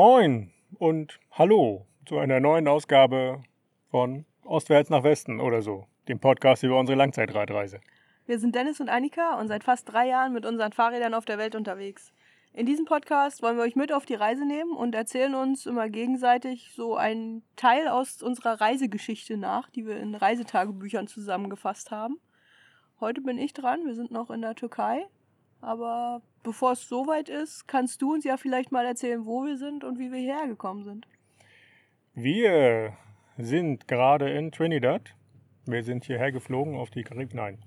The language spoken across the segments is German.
Moin und hallo zu einer neuen Ausgabe von Ostwärts nach Westen oder so, dem Podcast über unsere Langzeitradreise. Wir sind Dennis und Annika und seit fast drei Jahren mit unseren Fahrrädern auf der Welt unterwegs. In diesem Podcast wollen wir euch mit auf die Reise nehmen und erzählen uns immer gegenseitig so einen Teil aus unserer Reisegeschichte nach, die wir in Reisetagebüchern zusammengefasst haben. Heute bin ich dran, wir sind noch in der Türkei. Aber bevor es soweit ist, kannst du uns ja vielleicht mal erzählen, wo wir sind und wie wir hierher gekommen sind. Wir sind gerade in Trinidad. Wir sind hierher geflogen auf die Karibik. Nein.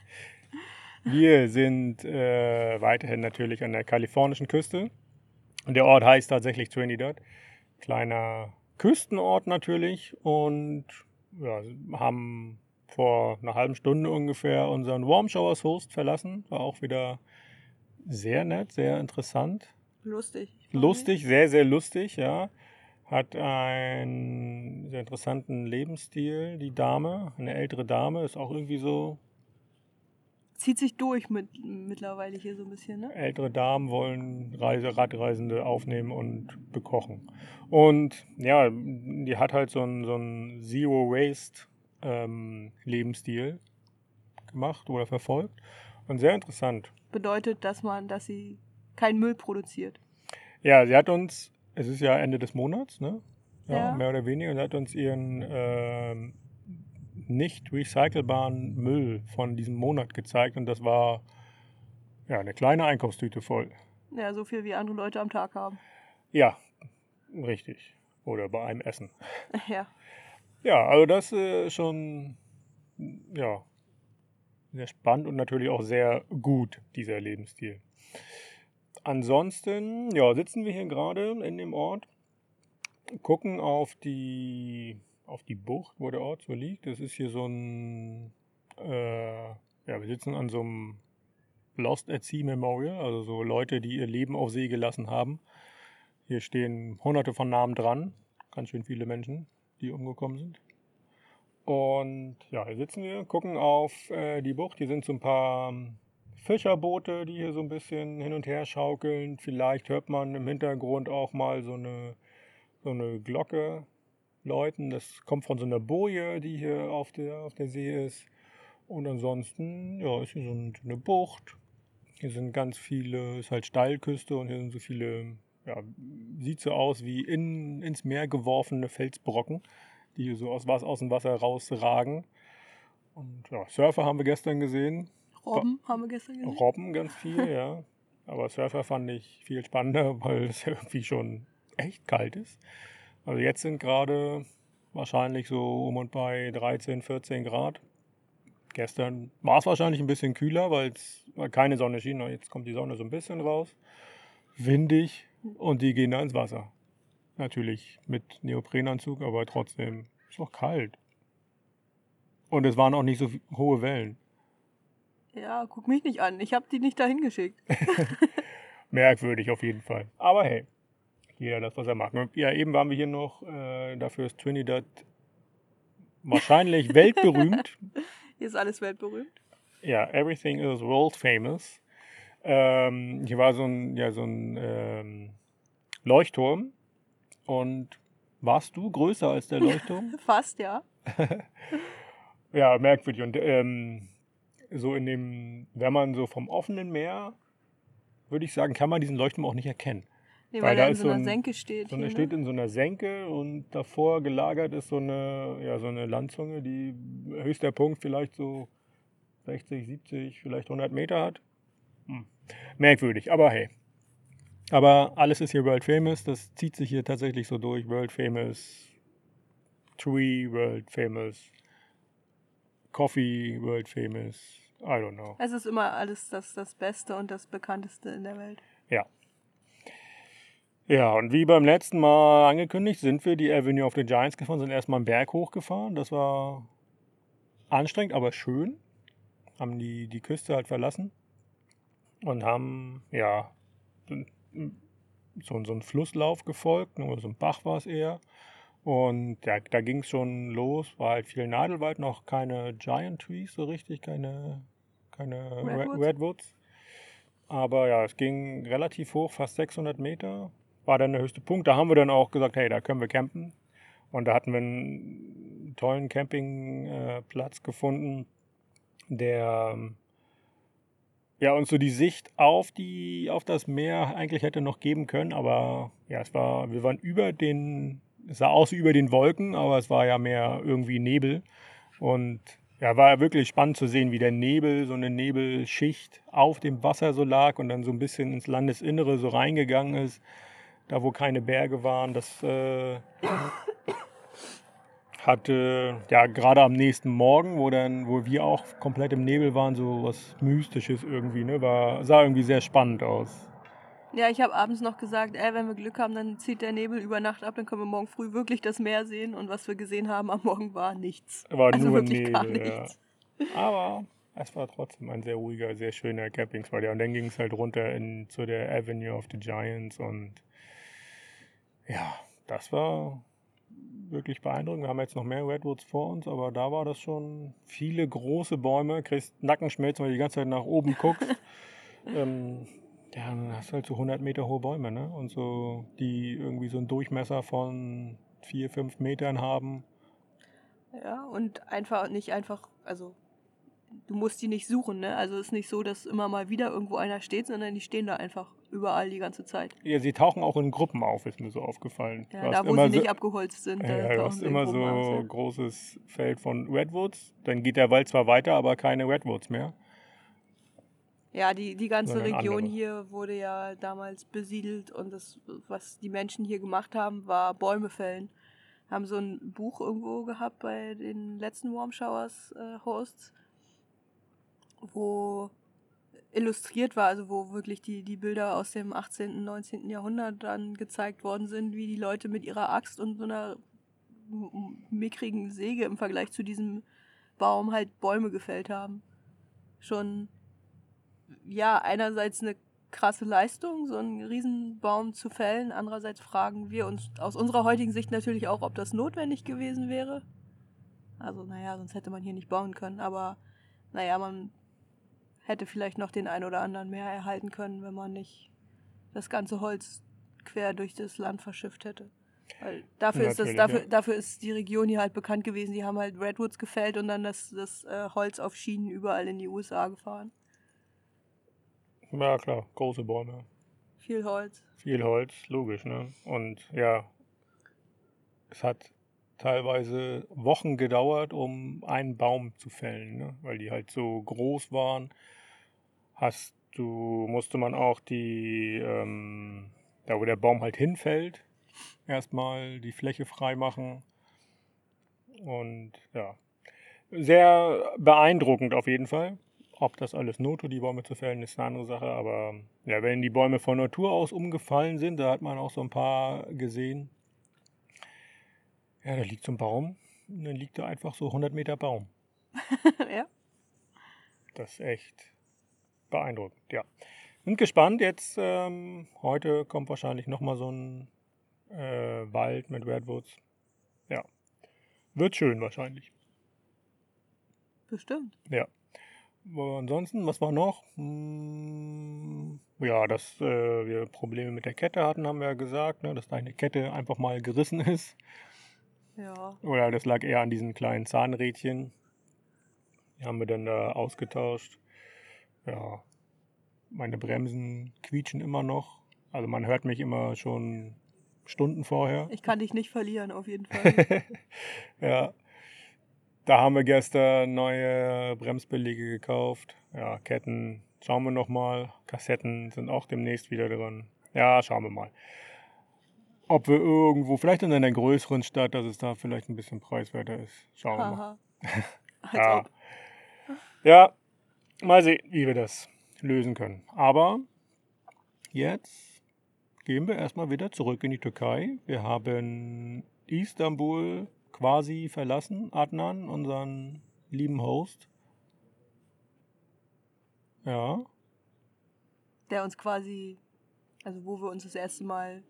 wir sind äh, weiterhin natürlich an der kalifornischen Küste. Und der Ort heißt tatsächlich Trinidad. Kleiner Küstenort natürlich. Und ja, haben vor einer halben Stunde ungefähr unseren Warm Showers Host verlassen. War auch wieder sehr nett, sehr interessant. Lustig. Lustig, sehr, sehr lustig, ja. Hat einen sehr interessanten Lebensstil, die Dame, eine ältere Dame, ist auch irgendwie so. Zieht sich durch mit, mittlerweile hier so ein bisschen, ne? Ältere Damen wollen Reise, Radreisende aufnehmen und bekochen. Und ja, die hat halt so einen, so einen Zero Waste ähm, Lebensstil gemacht oder verfolgt. Und sehr interessant. Bedeutet, dass man, dass sie keinen Müll produziert. Ja, sie hat uns, es ist ja Ende des Monats, ne? Ja, Ja. mehr oder weniger, und sie hat uns ihren ähm, nicht recycelbaren Müll von diesem Monat gezeigt und das war ja eine kleine Einkaufstüte voll. Ja, so viel wie andere Leute am Tag haben. Ja, richtig. Oder bei einem Essen. ja. Ja, also das äh, schon ja, sehr spannend und natürlich auch sehr gut, dieser Lebensstil. Ansonsten, ja, sitzen wir hier gerade in dem Ort, gucken auf die, auf die Bucht, wo der Ort so liegt. Das ist hier so ein, äh, ja, wir sitzen an so einem Lost at Sea Memorial, also so Leute, die ihr Leben auf See gelassen haben. Hier stehen hunderte von Namen dran, ganz schön viele Menschen die umgekommen sind. Und ja, hier sitzen wir, gucken auf äh, die Bucht. Hier sind so ein paar ähm, Fischerboote, die hier so ein bisschen hin und her schaukeln. Vielleicht hört man im Hintergrund auch mal so eine, so eine Glocke läuten. Das kommt von so einer Boje, die hier auf der, auf der See ist. Und ansonsten, ja, ist hier so ein- so eine Bucht. Hier sind ganz viele, ist halt Steilküste und hier sind so viele, ja, sieht so aus wie in, ins Meer geworfene Felsbrocken, die so aus, was aus dem Wasser rausragen. Und ja, Surfer haben wir gestern gesehen. Robben haben wir gestern gesehen. Robben ganz viel, ja. Aber Surfer fand ich viel spannender, weil es irgendwie schon echt kalt ist. Also jetzt sind gerade wahrscheinlich so um und bei 13, 14 Grad. Gestern war es wahrscheinlich ein bisschen kühler, weil es weil keine Sonne schien. Jetzt kommt die Sonne so ein bisschen raus. Windig und die gehen da ins Wasser. Natürlich mit Neoprenanzug, aber trotzdem ist noch kalt. Und es waren auch nicht so hohe Wellen. Ja, guck mich nicht an. Ich habe die nicht dahin geschickt. Merkwürdig auf jeden Fall. Aber hey, jeder das, was er mag. Und Ja, eben waren wir hier noch, äh, dafür ist Trinidad wahrscheinlich weltberühmt. Hier ist alles weltberühmt. Ja, everything is world famous. Ähm, hier war so ein, ja, so ein ähm, Leuchtturm. Und warst du größer als der Leuchtturm? Fast, ja. ja, merkwürdig. Und ähm, so in dem, wenn man so vom offenen Meer, würde ich sagen, kann man diesen Leuchtturm auch nicht erkennen. Nee, Weil weil, er in so so einer ein- Senke steht. So hier, eine ne? steht in so einer Senke und davor gelagert ist so eine, ja, so eine Landzunge, die höchster Punkt vielleicht so 60, 70, vielleicht 100 Meter hat. Hm. Merkwürdig, aber hey. Aber alles ist hier World Famous, das zieht sich hier tatsächlich so durch. World Famous Tree, World Famous Coffee, World Famous, I don't know. Es ist immer alles das, das Beste und das Bekannteste in der Welt. Ja. Ja, und wie beim letzten Mal angekündigt, sind wir die Avenue of the Giants gefahren, sind erstmal einen Berg hochgefahren. Das war anstrengend, aber schön. Haben die, die Küste halt verlassen und haben, ja, so, so einen Flusslauf gefolgt, oder so ein Bach war es eher. Und ja, da ging es schon los, war halt viel Nadelwald, noch keine Giant Trees so richtig, keine, keine Redwoods. Redwoods? Redwoods. Aber ja, es ging relativ hoch, fast 600 Meter. war dann der höchste Punkt. Da haben wir dann auch gesagt, hey, da können wir campen. Und da hatten wir einen tollen Campingplatz gefunden, der ja, uns so die Sicht auf, die, auf das Meer eigentlich hätte noch geben können. Aber ja, es war, wir waren über den, es sah aus wie über den Wolken, aber es war ja mehr irgendwie Nebel. Und ja, war wirklich spannend zu sehen, wie der Nebel, so eine Nebelschicht auf dem Wasser so lag und dann so ein bisschen ins Landesinnere so reingegangen ist, da wo keine Berge waren. Das äh, hatte ja gerade am nächsten Morgen, wo dann, wo wir auch komplett im Nebel waren, so was Mystisches irgendwie, ne? War, sah irgendwie sehr spannend aus. Ja, ich habe abends noch gesagt, ey, wenn wir Glück haben, dann zieht der Nebel über Nacht ab, dann können wir morgen früh wirklich das Meer sehen. Und was wir gesehen haben am Morgen war nichts. War also nur wirklich Nebel, gar nichts. Ja. Aber es war trotzdem ein sehr ruhiger, sehr schöner Campingspot. Ja, und dann ging es halt runter in, zu der Avenue of the Giants und ja, das war wirklich beeindruckend. Wir haben jetzt noch mehr Redwoods vor uns, aber da war das schon viele große Bäume. Kriegst Nackenschmerzen, weil du die ganze Zeit nach oben guckst. ähm, ja, dann hast du halt so 100 Meter hohe Bäume, ne? Und so, die irgendwie so einen Durchmesser von 4, 5 Metern haben. Ja, und einfach nicht einfach, also du musst die nicht suchen, ne? Also es ist nicht so, dass immer mal wieder irgendwo einer steht, sondern die stehen da einfach überall die ganze Zeit. Ja, sie tauchen auch in Gruppen auf, ist mir so aufgefallen. Ja, da wo sie so, nicht abgeholzt sind. Ja, ja du hast immer so ein großes Feld von Redwoods. Dann geht der Wald zwar weiter, aber keine Redwoods mehr. Ja, die, die ganze Region andere. hier wurde ja damals besiedelt und das, was die Menschen hier gemacht haben, war Bäume fällen. Haben so ein Buch irgendwo gehabt bei den letzten Warm Showers äh, Hosts, wo illustriert war, also wo wirklich die, die Bilder aus dem 18., und 19. Jahrhundert dann gezeigt worden sind, wie die Leute mit ihrer Axt und so einer mickrigen Säge im Vergleich zu diesem Baum halt Bäume gefällt haben. Schon ja, einerseits eine krasse Leistung, so einen Riesenbaum zu fällen. Andererseits fragen wir uns aus unserer heutigen Sicht natürlich auch, ob das notwendig gewesen wäre. Also, naja, sonst hätte man hier nicht bauen können. Aber, naja, man hätte vielleicht noch den ein oder anderen mehr erhalten können, wenn man nicht das ganze Holz quer durch das Land verschifft hätte. Weil dafür ist, das, dafür, ja. dafür ist die Region hier halt bekannt gewesen. Die haben halt Redwoods gefällt und dann das, das äh, Holz auf Schienen überall in die USA gefahren. Ja, klar, große Bäume. Viel Holz. Viel Holz, logisch, ne? Und ja, es hat teilweise Wochen gedauert, um einen Baum zu fällen, ne? weil die halt so groß waren. Hast du, musste man auch die, ähm, da wo der Baum halt hinfällt, erstmal die Fläche frei machen. Und ja, sehr beeindruckend auf jeden Fall. Ob das alles not tut, die Bäume zu fällen, ist eine andere Sache. Aber ja, wenn die Bäume von Natur aus umgefallen sind, da hat man auch so ein paar gesehen. Ja, da liegt so ein Baum und dann liegt da einfach so 100 Meter Baum. ja. Das ist echt beeindruckend, ja. Bin gespannt. Jetzt, ähm, heute kommt wahrscheinlich nochmal so ein äh, Wald mit Redwoods. Ja. Wird schön wahrscheinlich. Bestimmt. Ja. Ansonsten, was war noch? Hm, ja, dass äh, wir Probleme mit der Kette hatten, haben wir ja gesagt, ne, dass deine Kette einfach mal gerissen ist. Ja. Oder das lag eher an diesen kleinen Zahnrädchen. Die haben wir dann da ausgetauscht. Ja, meine Bremsen quietschen immer noch. Also man hört mich immer schon Stunden vorher. Ich kann dich nicht verlieren, auf jeden Fall. ja. Da haben wir gestern neue Bremsbeläge gekauft. Ja, Ketten schauen wir nochmal. Kassetten sind auch demnächst wieder drin. Ja, schauen wir mal. Ob wir irgendwo, vielleicht in einer größeren Stadt, dass es da vielleicht ein bisschen preiswerter ist. Schauen wir mal. ja. ja, mal sehen, wie wir das lösen können. Aber jetzt gehen wir erstmal wieder zurück in die Türkei. Wir haben Istanbul quasi verlassen, Adnan, unseren lieben Host. Ja. Der uns quasi, also wo wir uns das erste Mal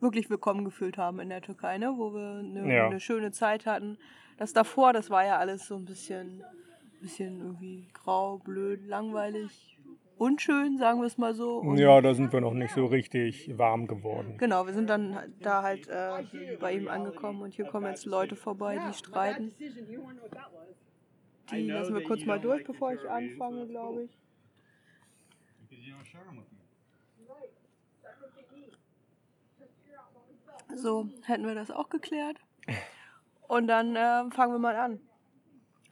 wirklich willkommen gefühlt haben in der Türkei, ne? wo wir eine, ja. eine schöne Zeit hatten. Das davor, das war ja alles so ein bisschen, bisschen irgendwie grau, blöd, langweilig. unschön, sagen wir es mal so. Und Ja, da sind wir noch nicht so richtig warm geworden. Genau, wir sind dann da halt äh, bei ihm angekommen und hier kommen jetzt Leute vorbei, die streiten. Die lassen wir kurz mal durch, bevor ich anfange, glaube ich. So, hätten wir das auch geklärt. Und dann äh, fangen wir mal an.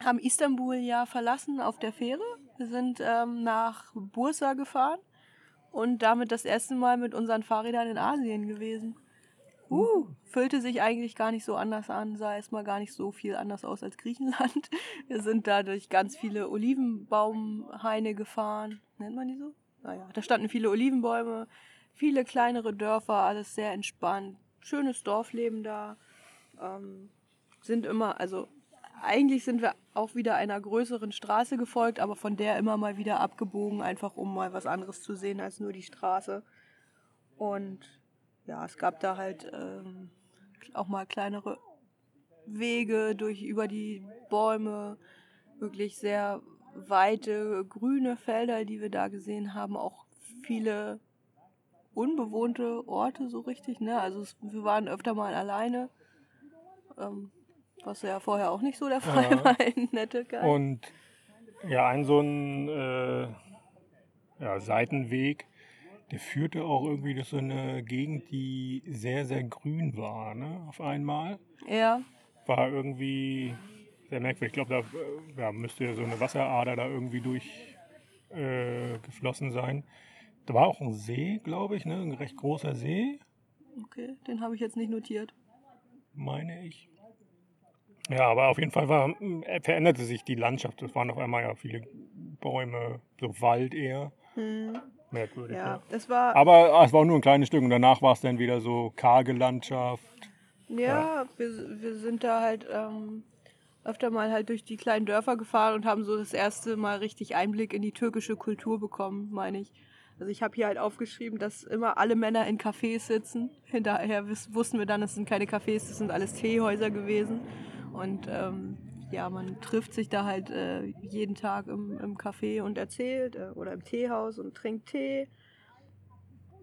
Haben Istanbul ja verlassen auf der Fähre. Wir sind ähm, nach Bursa gefahren und damit das erste Mal mit unseren Fahrrädern in Asien gewesen. Uh, fühlte sich eigentlich gar nicht so anders an, sah erstmal gar nicht so viel anders aus als Griechenland. Wir sind da durch ganz viele Olivenbaumhaine gefahren. Nennt man die so? Naja, da standen viele Olivenbäume, viele kleinere Dörfer, alles sehr entspannt. Schönes Dorfleben da. Ähm, sind immer, also eigentlich sind wir auch wieder einer größeren Straße gefolgt, aber von der immer mal wieder abgebogen, einfach um mal was anderes zu sehen als nur die Straße. Und ja, es gab da halt ähm, auch mal kleinere Wege durch über die Bäume, wirklich sehr weite grüne Felder, die wir da gesehen haben, auch viele unbewohnte Orte so richtig, ne? Also es, wir waren öfter mal alleine. Ähm, was ja vorher auch nicht so der Fall Ja. war in der Türkei. Und ja, ein so ein äh, ja, Seitenweg, der führte auch irgendwie durch so eine Gegend, die sehr, sehr grün war, ne? Auf einmal. ja, War irgendwie sehr merkwürdig. Ich glaube, da äh, ja, müsste ja so eine Wasserader da irgendwie durch äh, geflossen sein. Da war auch ein See, glaube ich, ne? Ein recht großer See, okay, den habe ich jetzt nicht notiert. meine ich. Ja, aber auf jeden Fall war, äh, veränderte sich die Landschaft. Es waren auf einmal ja viele Bäume, so Wald eher. Hm, Merkwürdig. ja, das war, Aber ah, es war nur ein kleines Stück und danach war es dann wieder so karge Landschaft. ja, wir, wir sind da halt ähm, öfter mal halt durch die kleinen Dörfer gefahren und haben so das erste Mal richtig Einblick in die türkische Kultur bekommen, meine ich. Also ich habe hier halt aufgeschrieben, dass immer alle Männer in Cafés sitzen. Hinterher wussten wir dann, es sind keine Cafés, das sind alles Teehäuser gewesen. Und ähm, ja, man trifft sich da halt äh, jeden Tag im, im Café und erzählt äh, oder im Teehaus und trinkt Tee.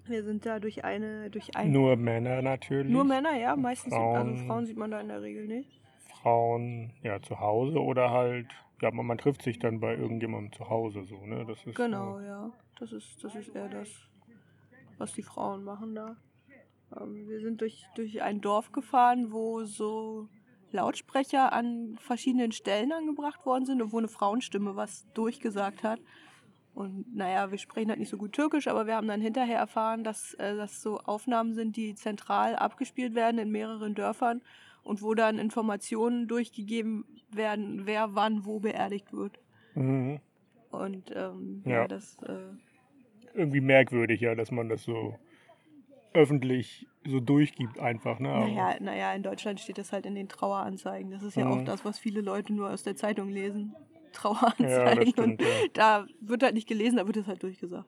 Wir sind da durch eine, durch ein, Nur Männer natürlich. nur Männer, ja, meistens. Frauen. Frauen- Also Frauen sieht man da in der Regel nicht. Frauen ja zu Hause oder halt, ja, man, man trifft sich dann bei irgendjemandem zu Hause so, ne? Das ist Genau, ja. Das ist, das ist eher das, was die Frauen machen da. Ähm, wir sind durch, durch ein Dorf gefahren, wo so Lautsprecher an verschiedenen Stellen angebracht worden sind und wo eine Frauenstimme was durchgesagt hat. Und naja, wir sprechen halt nicht so gut Türkisch, aber wir haben dann hinterher erfahren, dass äh, das so Aufnahmen sind, die zentral abgespielt werden in mehreren Dörfern und wo dann Informationen durchgegeben werden, wer wann wo beerdigt wird. Mhm. Und ähm, ja. Ja. das äh, Irgendwie merkwürdig, ja, dass man das so öffentlich so durchgibt einfach, ne? Aber- Naja, naja, in Deutschland steht das halt in den Traueranzeigen. Das ist ja auch Mhm. das, was viele Leute nur aus der Zeitung lesen. Ja, Traueranzeigen. stimmt, und ja. da wird halt nicht gelesen, da wird es halt durchgesagt.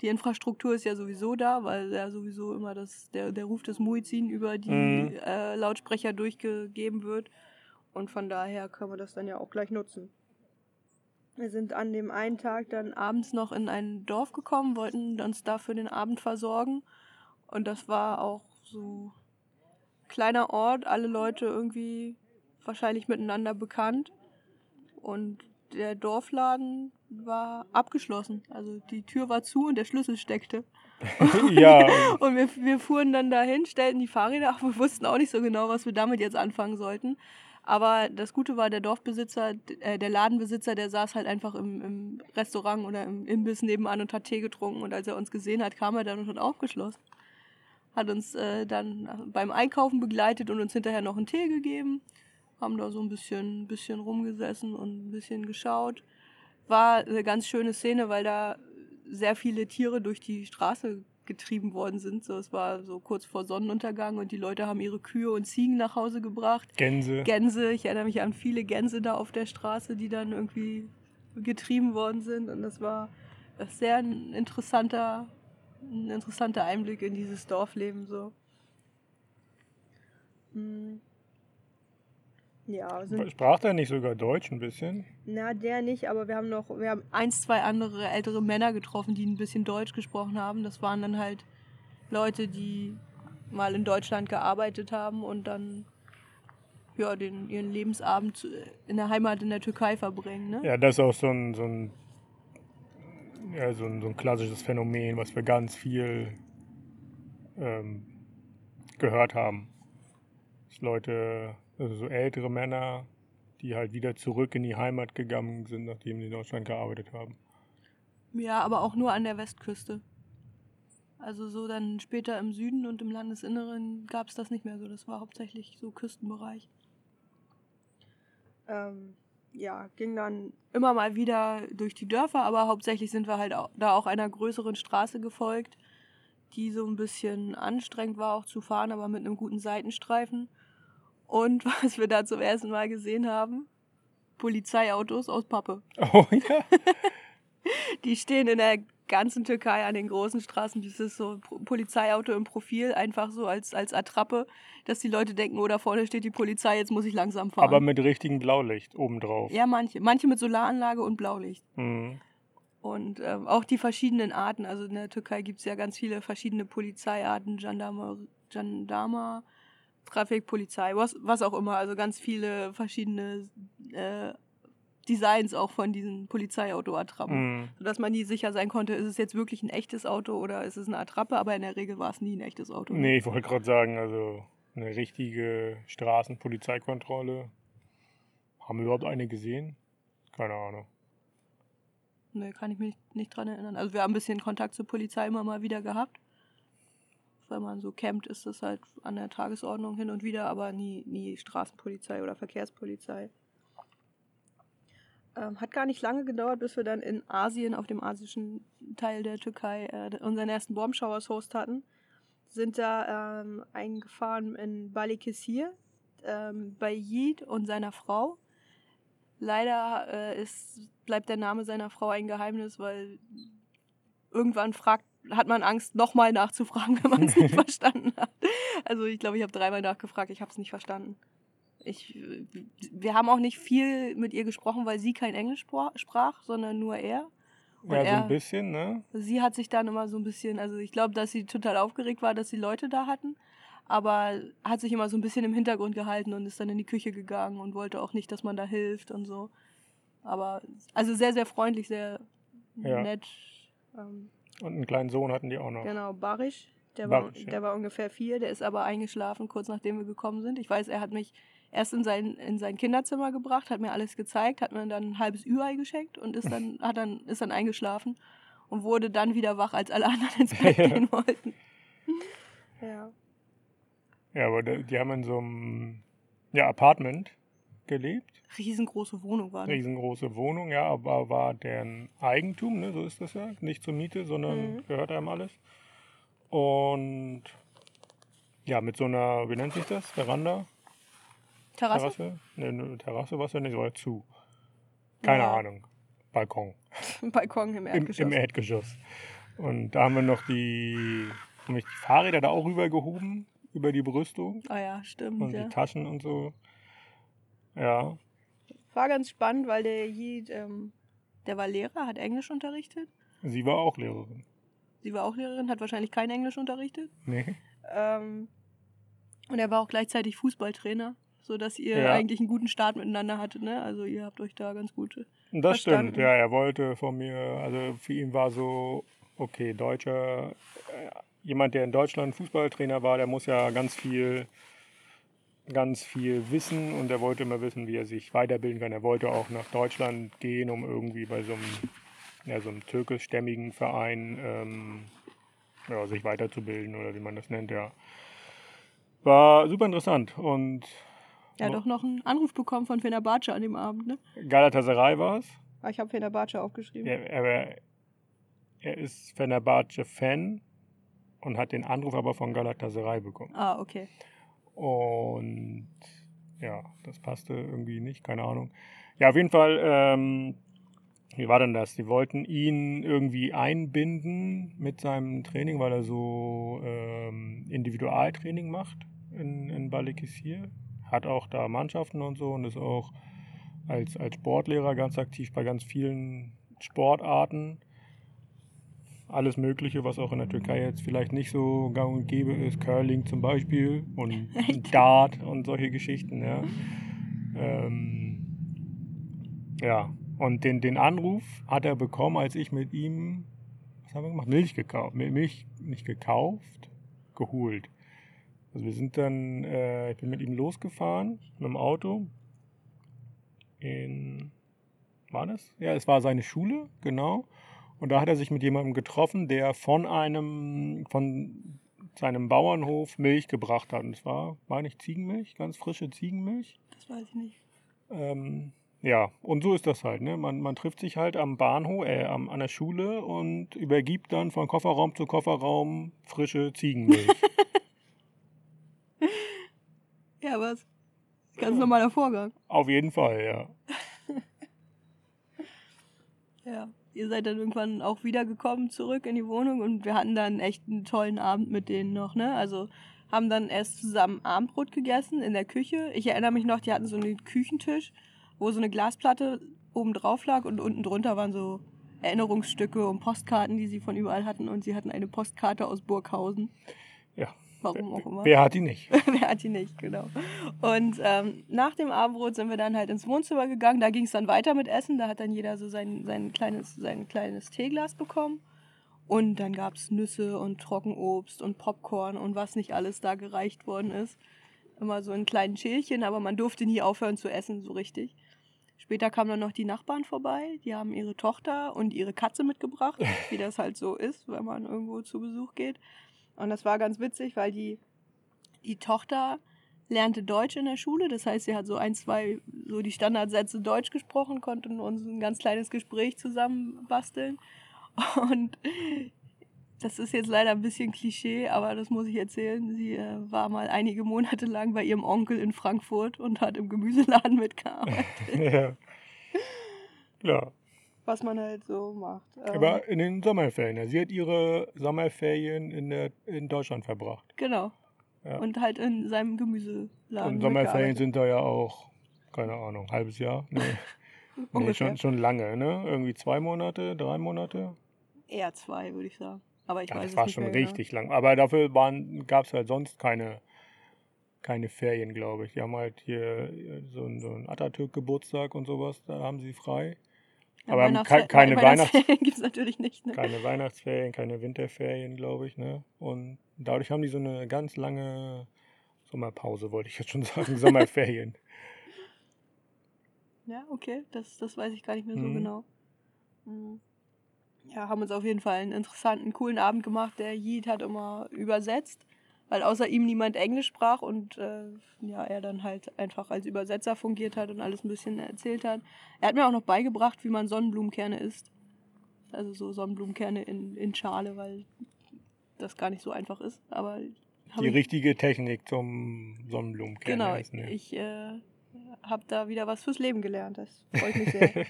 Die Infrastruktur ist ja sowieso da, weil ja sowieso immer das, der, der Ruf des Muizin über die Mhm. äh, Lautsprecher durchgegeben wird. Und von daher können wir das dann ja auch gleich nutzen. Wir sind an dem einen Tag dann abends noch in ein Dorf gekommen, wollten uns da für den Abend versorgen. Und das war auch so kleiner Ort, alle Leute irgendwie wahrscheinlich miteinander bekannt. Und der Dorfladen war abgeschlossen. Also die Tür war zu und der Schlüssel steckte. ja, Und wir, wir fuhren dann dahin, stellten die Fahrräder ab. Wir wussten auch nicht so genau, was wir damit jetzt anfangen sollten. Aber das Gute war, der Dorfbesitzer, äh, der Ladenbesitzer, der saß halt einfach im, im Restaurant oder im Imbiss nebenan und hat Tee getrunken. Und als er uns gesehen hat, kam er dann und hat aufgeschlossen. Hat uns äh, dann beim Einkaufen begleitet und uns hinterher noch einen Tee gegeben. Haben da so ein bisschen, bisschen rumgesessen und ein bisschen geschaut. War eine ganz schöne Szene, weil da sehr viele Tiere durch die Straße getrieben worden sind. So, es war so kurz vor Sonnenuntergang und die Leute haben ihre Kühe und Ziegen nach Hause gebracht. Gänse. Gänse, ich erinnere mich an viele Gänse da auf der Straße, die dann irgendwie getrieben worden sind. Und das war sehr ein interessanter, ein interessanter Einblick in dieses Dorfleben so. Mm. Ja, sind, Sprach der nicht sogar Deutsch ein bisschen? na, der nicht, aber wir haben noch, wir haben eins, zwei andere ältere Männer getroffen, die ein bisschen Deutsch gesprochen haben. Das waren dann halt Leute, die mal in Deutschland gearbeitet haben und dann ja, den, ihren Lebensabend in der Heimat in der Türkei verbringen. Ne? Ja, das ist auch so ein, so ein, ja, so ein, so ein klassisches Phänomen, was wir ganz viel ähm, gehört haben. Dass Leute, also so ältere Männer, die halt wieder zurück in die Heimat gegangen sind, nachdem sie in Deutschland gearbeitet haben. Ja, aber auch nur an der Westküste. Also so dann später im Süden und im Landesinneren gab es das nicht mehr so. Das war hauptsächlich so Küstenbereich. Ähm, ja, ging dann immer mal wieder durch die Dörfer, aber hauptsächlich sind wir halt auch, da auch einer größeren Straße gefolgt, die so ein bisschen anstrengend war auch zu fahren, aber mit einem guten Seitenstreifen. Und was wir da zum ersten Mal gesehen haben, Polizeiautos aus Pappe. Oh ja. Die stehen in der ganzen Türkei an den großen Straßen. Ist so Polizeiauto im Profil, einfach so als, als Attrappe, dass die Leute denken, oh, da vorne steht die Polizei, jetzt muss ich langsam fahren. Aber mit richtigem Blaulicht obendrauf. ja, manche. Manche mit Solaranlage und Blaulicht. Mhm. Und ähm, auch die verschiedenen Arten. Also in der Türkei gibt es ja ganz viele verschiedene Polizeiarten, Gendarmer, Gendarmer Trafikpolizei, was, was auch immer. Also ganz viele verschiedene äh, Designs auch von diesen Polizeiauto-Attrappen. Mhm. sodass man nie sicher sein konnte, ist es jetzt wirklich ein echtes Auto oder ist es eine Attrappe, aber in der Regel war es nie ein echtes Auto. Nee, ich wollte gerade sagen, also eine richtige Straßenpolizeikontrolle. Haben wir überhaupt eine gesehen? Keine Ahnung. Nee, kann ich mich nicht dran erinnern. Also wir haben ein bisschen Kontakt zur Polizei immer mal wieder gehabt. Wenn man so campt, ist das halt an der Tagesordnung hin und wieder, aber nie, nie Straßenpolizei oder Verkehrspolizei. Ähm, hat gar nicht lange gedauert, bis wir dann in Asien, auf dem asischen Teil der Türkei, äh, unseren ersten Bombshowers-Host hatten. Sind da ähm, eingefahren in Balıkesir ähm, bei Yid und seiner Frau. Leider äh, ist, bleibt der Name seiner Frau ein Geheimnis, weil irgendwann fragt, hat man Angst, nochmal nachzufragen, wenn man es nicht verstanden hat. Also ich glaube, ich habe dreimal nachgefragt, ich habe es nicht verstanden. Ich, wir haben auch nicht viel mit ihr gesprochen, weil sie kein Englisch spra- sprach, sondern nur er. Und Ja, so er- ein bisschen, ne? Sie hat sich dann immer so ein bisschen, also ich glaube, dass sie total aufgeregt war, dass sie Leute da hatten, aber hat sich immer so ein bisschen im Hintergrund gehalten und ist dann in die Küche gegangen und wollte auch nicht, dass man da hilft und so. Aber also sehr, sehr freundlich, sehr Ja. nett. Ähm, Und einen kleinen Sohn hatten die auch noch. genau, Barisch. Der, war, Barisch, ja. der war ungefähr vier, der ist aber eingeschlafen, kurz nachdem wir gekommen sind. Ich weiß, er hat mich erst in sein, in sein Kinderzimmer gebracht, hat mir alles gezeigt, hat mir dann ein halbes Ü-Ei geschenkt und ist dann, hat dann, ist dann eingeschlafen und wurde dann wieder wach, als alle anderen ins Bett Ja. gehen wollten. Ja. Ja, aber die haben in so einem ja, Apartment gelebt. Riesengroße Wohnung war das. Riesengroße Wohnung, ja, aber war deren Eigentum, ne? so ist das ja. Nicht zur Miete, sondern Mhm. gehört einem alles. Und ja, mit so einer, wie nennt sich das? Veranda? Terrasse? Terrasse? Ne, ne, Terrasse war es ja nicht, war zu. Keine Ja. Ahnung. Balkon. Balkon im Im, Erdgeschoss. Im Erdgeschoss. Und da haben wir noch die, haben die Fahrräder da auch rübergehoben, über die Brüstung ah ja, stimmt. und Ja. die Taschen und so. Ja, War ganz spannend, weil der Jid, ähm, der war Lehrer, hat Englisch unterrichtet. sie war auch Lehrerin. Sie war auch Lehrerin, hat wahrscheinlich kein Englisch unterrichtet. Nee. Ähm, und er war auch gleichzeitig Fußballtrainer, sodass ihr Ja. eigentlich einen guten Start miteinander hattet. Ne? Also ihr habt euch da ganz gut. Das Verstanden. stimmt, ja, er wollte von mir, also für ihn war so, okay, Deutscher, äh, jemand, der in Deutschland Fußballtrainer war, der muss ja ganz viel, ganz viel wissen und er wollte immer wissen, wie er sich weiterbilden kann. Er wollte auch nach Deutschland gehen, um irgendwie bei so einem, ja, so einem türkischstämmigen Verein ähm, ja, sich weiterzubilden oder wie man das nennt, ja. War super interessant und Er hat Ja. auch noch einen Anruf bekommen von Fenerbahce an dem Abend. Ne? Galatasaray war es. Ah, Ich habe Fenerbahce aufgeschrieben. Er, er, er ist Fenerbahce-Fan und hat den Anruf aber von Galatasaray bekommen. Ah, okay. Und ja, das passte irgendwie nicht, keine Ahnung. Ja, auf jeden Fall, ähm, wie war denn das? Die wollten ihn irgendwie einbinden mit seinem Training, weil er so ähm, Individualtraining macht in, in Balikisir. Hat auch da Mannschaften und so und ist auch als, als Sportlehrer ganz aktiv bei ganz vielen Sportarten. Alles Mögliche, was auch in der Türkei jetzt vielleicht nicht so gang und gäbe ist. Curling zum Beispiel und Dart und solche Geschichten. Ja, ähm, ja. und den, den Anruf hat er bekommen, als ich mit ihm, was haben wir gemacht? Milch gekauft. Milch nicht gekauft, geholt. Also wir sind dann, äh, ich bin mit ihm losgefahren mit dem Auto in, war das? Ja, es war seine Schule, genau. Und da hat er sich mit jemandem getroffen, der von einem, von seinem Bauernhof Milch gebracht hat. Und es war, meine ich, Ziegenmilch, ganz frische Ziegenmilch. Das weiß ich nicht. Ähm, ja, und so ist das halt. Ne? Man, man trifft sich halt am Bahnhof, äh, am, an der Schule und übergibt dann von Kofferraum zu Kofferraum frische Ziegenmilch. ja, was? Ganz normaler Vorgang. Auf jeden Fall, ja. ja. Ihr seid dann irgendwann auch wiedergekommen zurück in die Wohnung und wir hatten dann echt einen tollen Abend mit denen noch, ne? Also haben dann erst zusammen Abendbrot gegessen in der Küche. Ich erinnere mich noch, die hatten so einen Küchentisch, wo so eine Glasplatte oben drauf lag und unten drunter waren so Erinnerungsstücke und Postkarten, die sie von überall hatten und sie hatten eine Postkarte aus Burghausen. Ja. Warum auch immer. Wer hat die nicht? Wer hat die nicht, genau. Und ähm, nach dem Abendbrot sind wir dann halt ins Wohnzimmer gegangen. Da ging es dann weiter mit Essen. Da hat dann jeder so sein, sein, kleines, sein kleines Teeglas bekommen. Und dann gab es Nüsse und Trockenobst und Popcorn und was nicht alles da gereicht worden ist. Immer so in kleinen Schälchen, aber man durfte nie aufhören zu essen, so richtig. Später kamen dann noch die Nachbarn vorbei. Die haben ihre Tochter und ihre Katze mitgebracht, wie das halt so ist, wenn man irgendwo zu Besuch geht. Und das war ganz witzig, weil die, die Tochter lernte Deutsch in der Schule. Das heißt, sie hat so ein, zwei, so die Standardsätze Deutsch gesprochen, konnte uns ein ganz kleines Gespräch zusammen basteln. Und das ist jetzt leider ein bisschen Klischee, aber das muss ich erzählen. Sie äh, war mal einige Monate lang bei ihrem Onkel in Frankfurt und hat im Gemüseladen mitgearbeitet. ja. Klar was man halt so macht. Aber ähm, in den Sommerferien. Ja. Sie hat ihre Sommerferien in, der, in Deutschland verbracht. Genau. Ja. Und halt in seinem Gemüseladen. Und Sommerferien sind da ja auch, keine Ahnung, halbes Jahr. Nee. nee schon, schon lange, ne? Irgendwie zwei Monate, drei Monate? Eher zwei, würde ich sagen. Aber ich ja, weiß das war schon genau. richtig lang. Aber dafür gab es halt sonst keine, keine Ferien, glaube ich. Die haben halt hier so, so einen Atatürk-Geburtstag und sowas, da haben sie frei. Ja, aber Weihnachtsfer keine Weihnachtsferien gibt es natürlich nicht. Ne? Keine Weihnachtsferien, keine Winterferien, glaube ich. Ne? Und dadurch haben die so eine ganz lange Sommerpause, wollte ich jetzt schon sagen, Sommerferien. Ja, okay, das, das weiß ich gar nicht mehr so mhm. genau. Mhm. Ja, haben uns auf jeden Fall einen interessanten, coolen Abend gemacht. Der Yeet hat immer übersetzt weil außer ihm niemand Englisch sprach und äh, ja, er dann halt einfach als Übersetzer fungiert hat und alles ein bisschen erzählt hat. Er hat mir auch noch beigebracht, wie man Sonnenblumenkerne isst. Also so Sonnenblumenkerne in, in Schale, weil das gar nicht so einfach ist. Aber die richtige Technik zum Sonnenblumenkerne genau, essen. Genau, ich äh, habe da wieder was fürs Leben gelernt. Das freut mich sehr.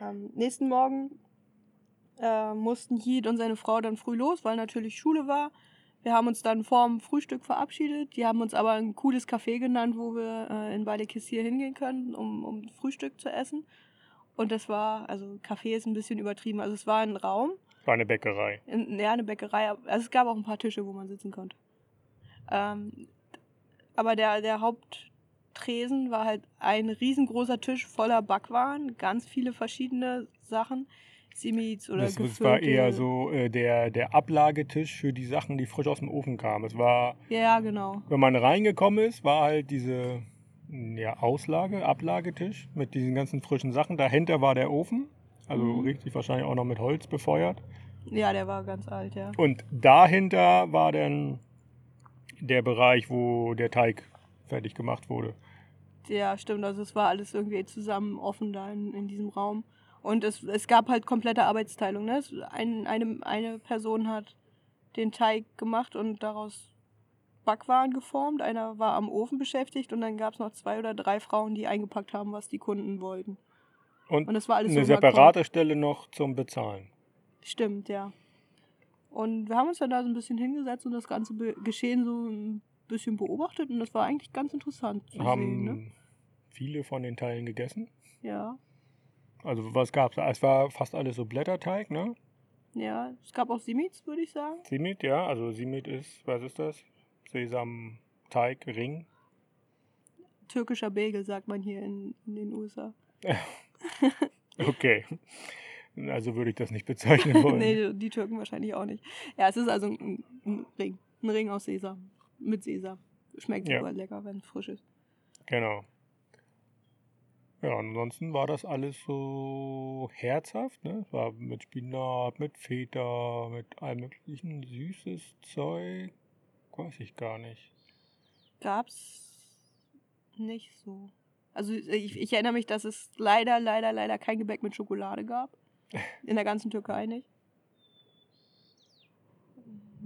Am nächsten Morgen äh, mussten Jid und seine Frau dann früh los, weil natürlich Schule war. Wir haben uns dann vorm Frühstück verabschiedet. Die haben uns aber ein cooles Café genannt, wo wir äh, in Balekissier hingehen können, um, um Frühstück zu essen. Und das war, also Café ist ein bisschen übertrieben. Also es war ein Raum. War eine Bäckerei. In, ja, eine Bäckerei. Also es gab auch ein paar Tische, wo man sitzen konnte. Ähm, aber der, der Haupttresen war halt ein riesengroßer Tisch voller Backwaren, ganz viele verschiedene Sachen. Simis oder das, das war eher so äh, der, der Ablagetisch für die Sachen, die frisch aus dem Ofen kamen. Es war. Ja, genau. Wenn man reingekommen ist, war halt diese ja, Auslage, Ablagetisch mit diesen ganzen frischen Sachen. Dahinter war der Ofen. Also mhm. richtig wahrscheinlich auch noch mit Holz befeuert. Ja, der war ganz alt, ja. Und dahinter war dann der Bereich, wo der Teig fertig gemacht wurde. Ja, stimmt. Also es war alles irgendwie zusammen offen da in, in diesem Raum. Und es, es gab halt komplette Arbeitsteilung. Ne? Ein, eine, eine Person hat den Teig gemacht und daraus Backwaren geformt. Einer war am Ofen beschäftigt und dann gab es noch zwei oder drei Frauen, die eingepackt haben, was die Kunden wollten. Und, und das war alles eine so separate Stelle noch zum Bezahlen. Stimmt, ja. Und wir haben uns dann da so ein bisschen hingesetzt und das ganze Geschehen so ein bisschen beobachtet und das war eigentlich ganz interessant zu Haben sehen. Ne? viele von den Teilen gegessen. Ja. Also was gab's? da? Es war fast alles so Blätterteig, ne? Ja, es gab auch Simits, würde ich sagen. Simit, ja. Also Simit ist, was ist das? Sesamteig, Ring. Türkischer Bagel, sagt man hier in, in den USA. Okay. Also würde ich das nicht bezeichnen wollen. nee, die Türken wahrscheinlich auch nicht. Ja, es ist also ein, ein Ring. Ein Ring aus Sesam. Mit Sesam. Schmeckt Ja. super lecker, wenn es frisch ist. Genau. Ja, ansonsten war das alles so herzhaft, ne? Es war mit Spinat, mit Feta, mit allem möglichen süßes Zeug. Weiß ich gar nicht. Gab's nicht so. Also ich, ich erinnere mich, dass es leider, leider, leider kein Gebäck mit Schokolade gab. In der ganzen Türkei nicht.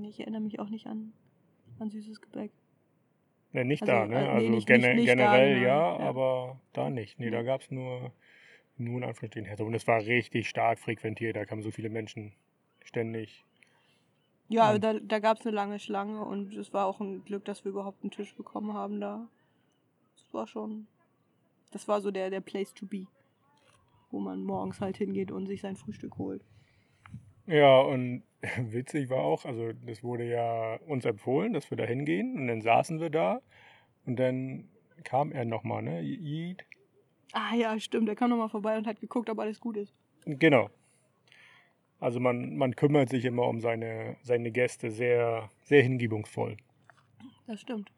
Ich erinnere mich auch nicht an, an süßes Gebäck. Ne, nicht Also, da, ne? äh, nee, Also nicht- gene nicht- nicht da, generell genau, ja, ja. aber da nicht. Nee, da Nee. gab es nur, nur in Anführungsstrichen Herzog. Und es war richtig stark frequentiert. Da kamen so viele Menschen ständig. Ja, Hm. da, da gab es eine lange Schlange und es war auch ein Glück, dass wir überhaupt einen Tisch bekommen haben da. Das war schon. Das war so der, der Place to be. Wo man morgens halt hingeht und sich sein Frühstück holt. Ja, und witzig war auch, also das wurde ja uns empfohlen, dass wir da hingehen. Und dann saßen wir da. Und dann kam er nochmal, ne? Eid. Ah ja, stimmt. Der kam nochmal vorbei und hat geguckt, ob alles gut ist. Genau. Also man, man kümmert sich immer um seine, seine Gäste sehr, sehr hingebungsvoll. Das stimmt.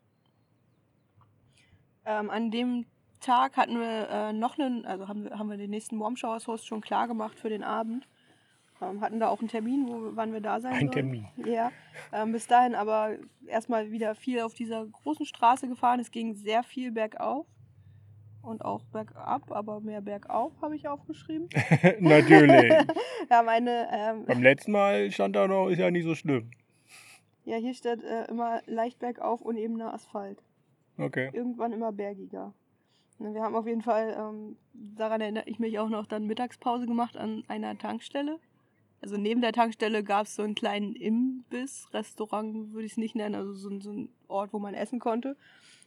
Ähm, an dem Tag hatten wir äh, noch einen, also haben wir, haben wir den nächsten Warm Showers Host schon klar gemacht für den Abend. Ähm, hatten da auch einen Termin, wo, wann wir da sein Ein sollen. Termin. Ja, ähm, bis dahin aber erstmal wieder viel auf dieser großen Straße gefahren. Es ging sehr viel bergauf und auch bergab, aber mehr bergauf habe ich aufgeschrieben. Natürlich. Ja, meine, ähm, Beim letzten Mal stand da noch, ist ja nicht so schlimm. ja, hier steht äh, immer leicht bergauf, unebener Asphalt. Okay. Irgendwann immer bergiger. Und Wir haben auf jeden Fall, ähm, daran erinnere ich mich auch noch, dann Mittagspause gemacht an einer Tankstelle. Also neben der Tankstelle gab es so einen kleinen Imbiss, Restaurant würde ich es nicht nennen, also so, so ein Ort, wo man essen konnte.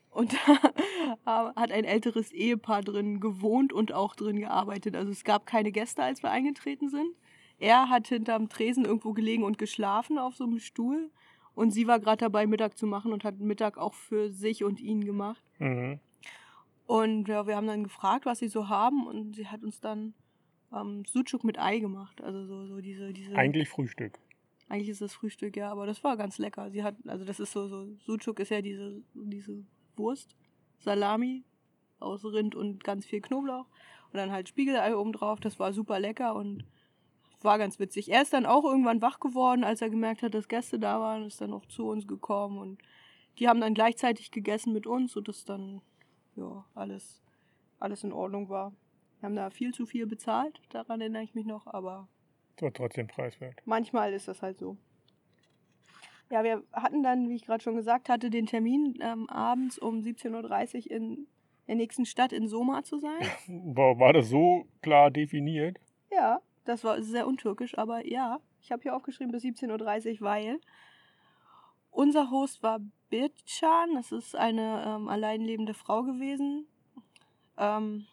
Und da hat ein älteres Ehepaar drin gewohnt und auch drin gearbeitet. Also es gab keine Gäste, als wir eingetreten sind. Er hat hinterm Tresen irgendwo gelegen und geschlafen auf so einem Stuhl. Und sie war gerade dabei, Mittag zu machen und hat Mittag auch für sich und ihn gemacht. Mhm. Und ja, wir haben dann gefragt, was sie so haben. Und sie hat uns dann ähm, Sucuk mit Ei gemacht. Also so, so diese, diese. Eigentlich Frühstück. Eigentlich ist das Frühstück, ja, aber das war ganz lecker. Sie hat, also das ist so, so, Sucuk ist ja diese, diese Wurst, Salami aus Rind und ganz viel Knoblauch. Und dann halt Spiegelei oben drauf. Das war super lecker und war ganz witzig. Er ist dann auch irgendwann wach geworden, als er gemerkt hat, dass Gäste da waren, ist dann auch zu uns gekommen und die haben dann gleichzeitig gegessen mit uns, sodass dann ja alles, alles in Ordnung war. Wir haben da viel zu viel bezahlt, daran erinnere ich mich noch, aber Das war trotzdem preiswert. manchmal ist das halt so. Ja, wir hatten dann, wie ich gerade schon gesagt hatte, den Termin ähm, abends um 17.30 Uhr in der nächsten Stadt in Soma zu sein. War, war das so klar definiert? Ja, das war sehr untürkisch, aber ja, ich habe hier aufgeschrieben bis 17.30 Uhr, weil unser Host war Bircan, das ist eine ähm, alleinlebende Frau gewesen. Ähm,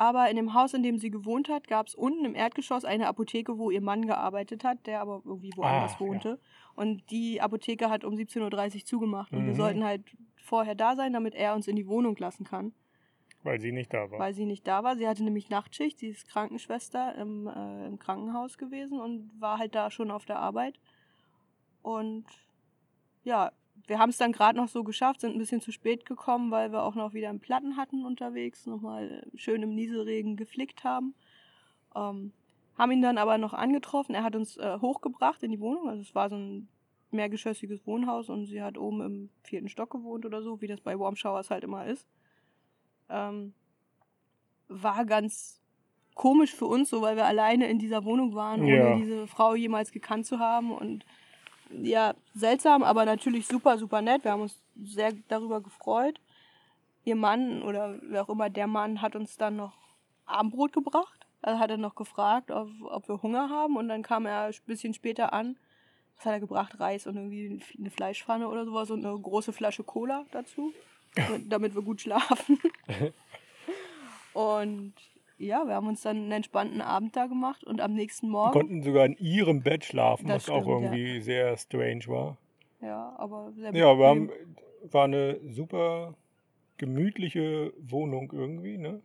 aber in dem Haus, in dem sie gewohnt hat, gab es unten im Erdgeschoss eine Apotheke, wo ihr Mann gearbeitet hat, der aber irgendwie woanders ja. wohnte. Und die Apotheke hat um 17.30 Uhr zugemacht. Und wir Mhm. sollten halt vorher da sein, damit er uns in die Wohnung lassen kann Weil sie nicht da war. weil sie nicht da war. Sie hatte nämlich Nachtschicht, sie ist Krankenschwester im, äh, im Krankenhaus gewesen und war halt da schon auf der Arbeit. Und ja, wir haben es dann gerade noch so geschafft, sind ein bisschen zu spät gekommen, weil wir auch noch wieder einen Platten hatten unterwegs, nochmal schön im Nieselregen geflickt haben. Ähm, haben ihn dann aber noch angetroffen. Er hat uns äh, hochgebracht in die Wohnung. Also es war so ein mehrgeschossiges Wohnhaus und sie hat oben im vierten Stock gewohnt oder so, wie das bei Warm Showers halt immer ist ähm, war ganz komisch für uns, so weil wir alleine in dieser Wohnung waren, ohne Ja. diese Frau jemals gekannt zu haben. Und ja, seltsam, aber natürlich super, super nett. Wir haben uns sehr darüber gefreut. Ihr Mann oder wer auch immer der Mann hat uns dann noch Abendbrot gebracht. Also hat er noch gefragt, ob, ob wir Hunger haben. Und dann kam er ein bisschen später an, was hat er gebracht? Reis und irgendwie eine Fleischpfanne oder sowas und eine große Flasche Cola dazu, damit wir gut schlafen. und ja, wir haben uns dann einen entspannten Abend da gemacht und am nächsten Wir Morgen. konnten sogar in ihrem Bett schlafen, Das was auch stimmt, ja. irgendwie sehr strange war. Ja, aber sehr Ja, wir haben, war eine super gemütliche Wohnung irgendwie, ne?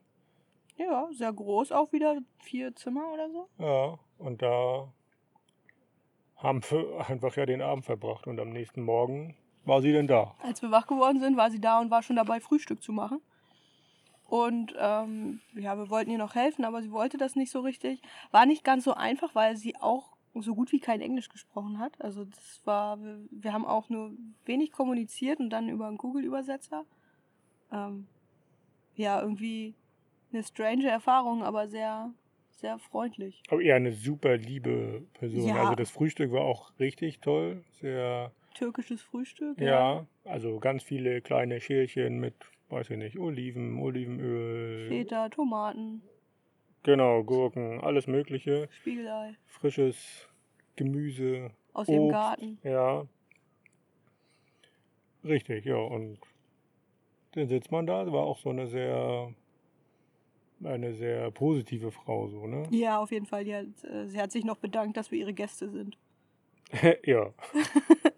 Ja, sehr groß auch wieder. Vier Zimmer oder so. Ja, und da haben wir einfach ja den Abend verbracht und am nächsten Morgen war sie dann da. Als wir wach geworden sind, war sie da und war schon dabei, Frühstück zu machen. Und ähm, ja, wir wollten ihr noch helfen, aber sie wollte das nicht so richtig. War nicht ganz so einfach, weil sie auch so gut wie kein Englisch gesprochen hat. Also das war, wir, wir haben auch nur wenig kommuniziert und dann über einen Google-Übersetzer. Ähm, ja, irgendwie eine strange Erfahrung, aber sehr, sehr freundlich. Aber eher eine super liebe Person. Ja. Also das Frühstück war auch richtig toll. Sehr, Türkisches Frühstück. ja, also ganz viele kleine Schälchen mit, weiß ich nicht, Oliven, Olivenöl. Feta, Tomaten, Genau, Gurken, alles Mögliche. Spiegelei Frisches Gemüse. aus Obst. Garten. Ja. Richtig, ja. Und dann sitzt man da. War auch so eine sehr, eine sehr positive Frau, so, ne? Ja, auf jeden Fall. Die hat, äh, sie hat sich noch bedankt, dass wir ihre Gäste sind. ja.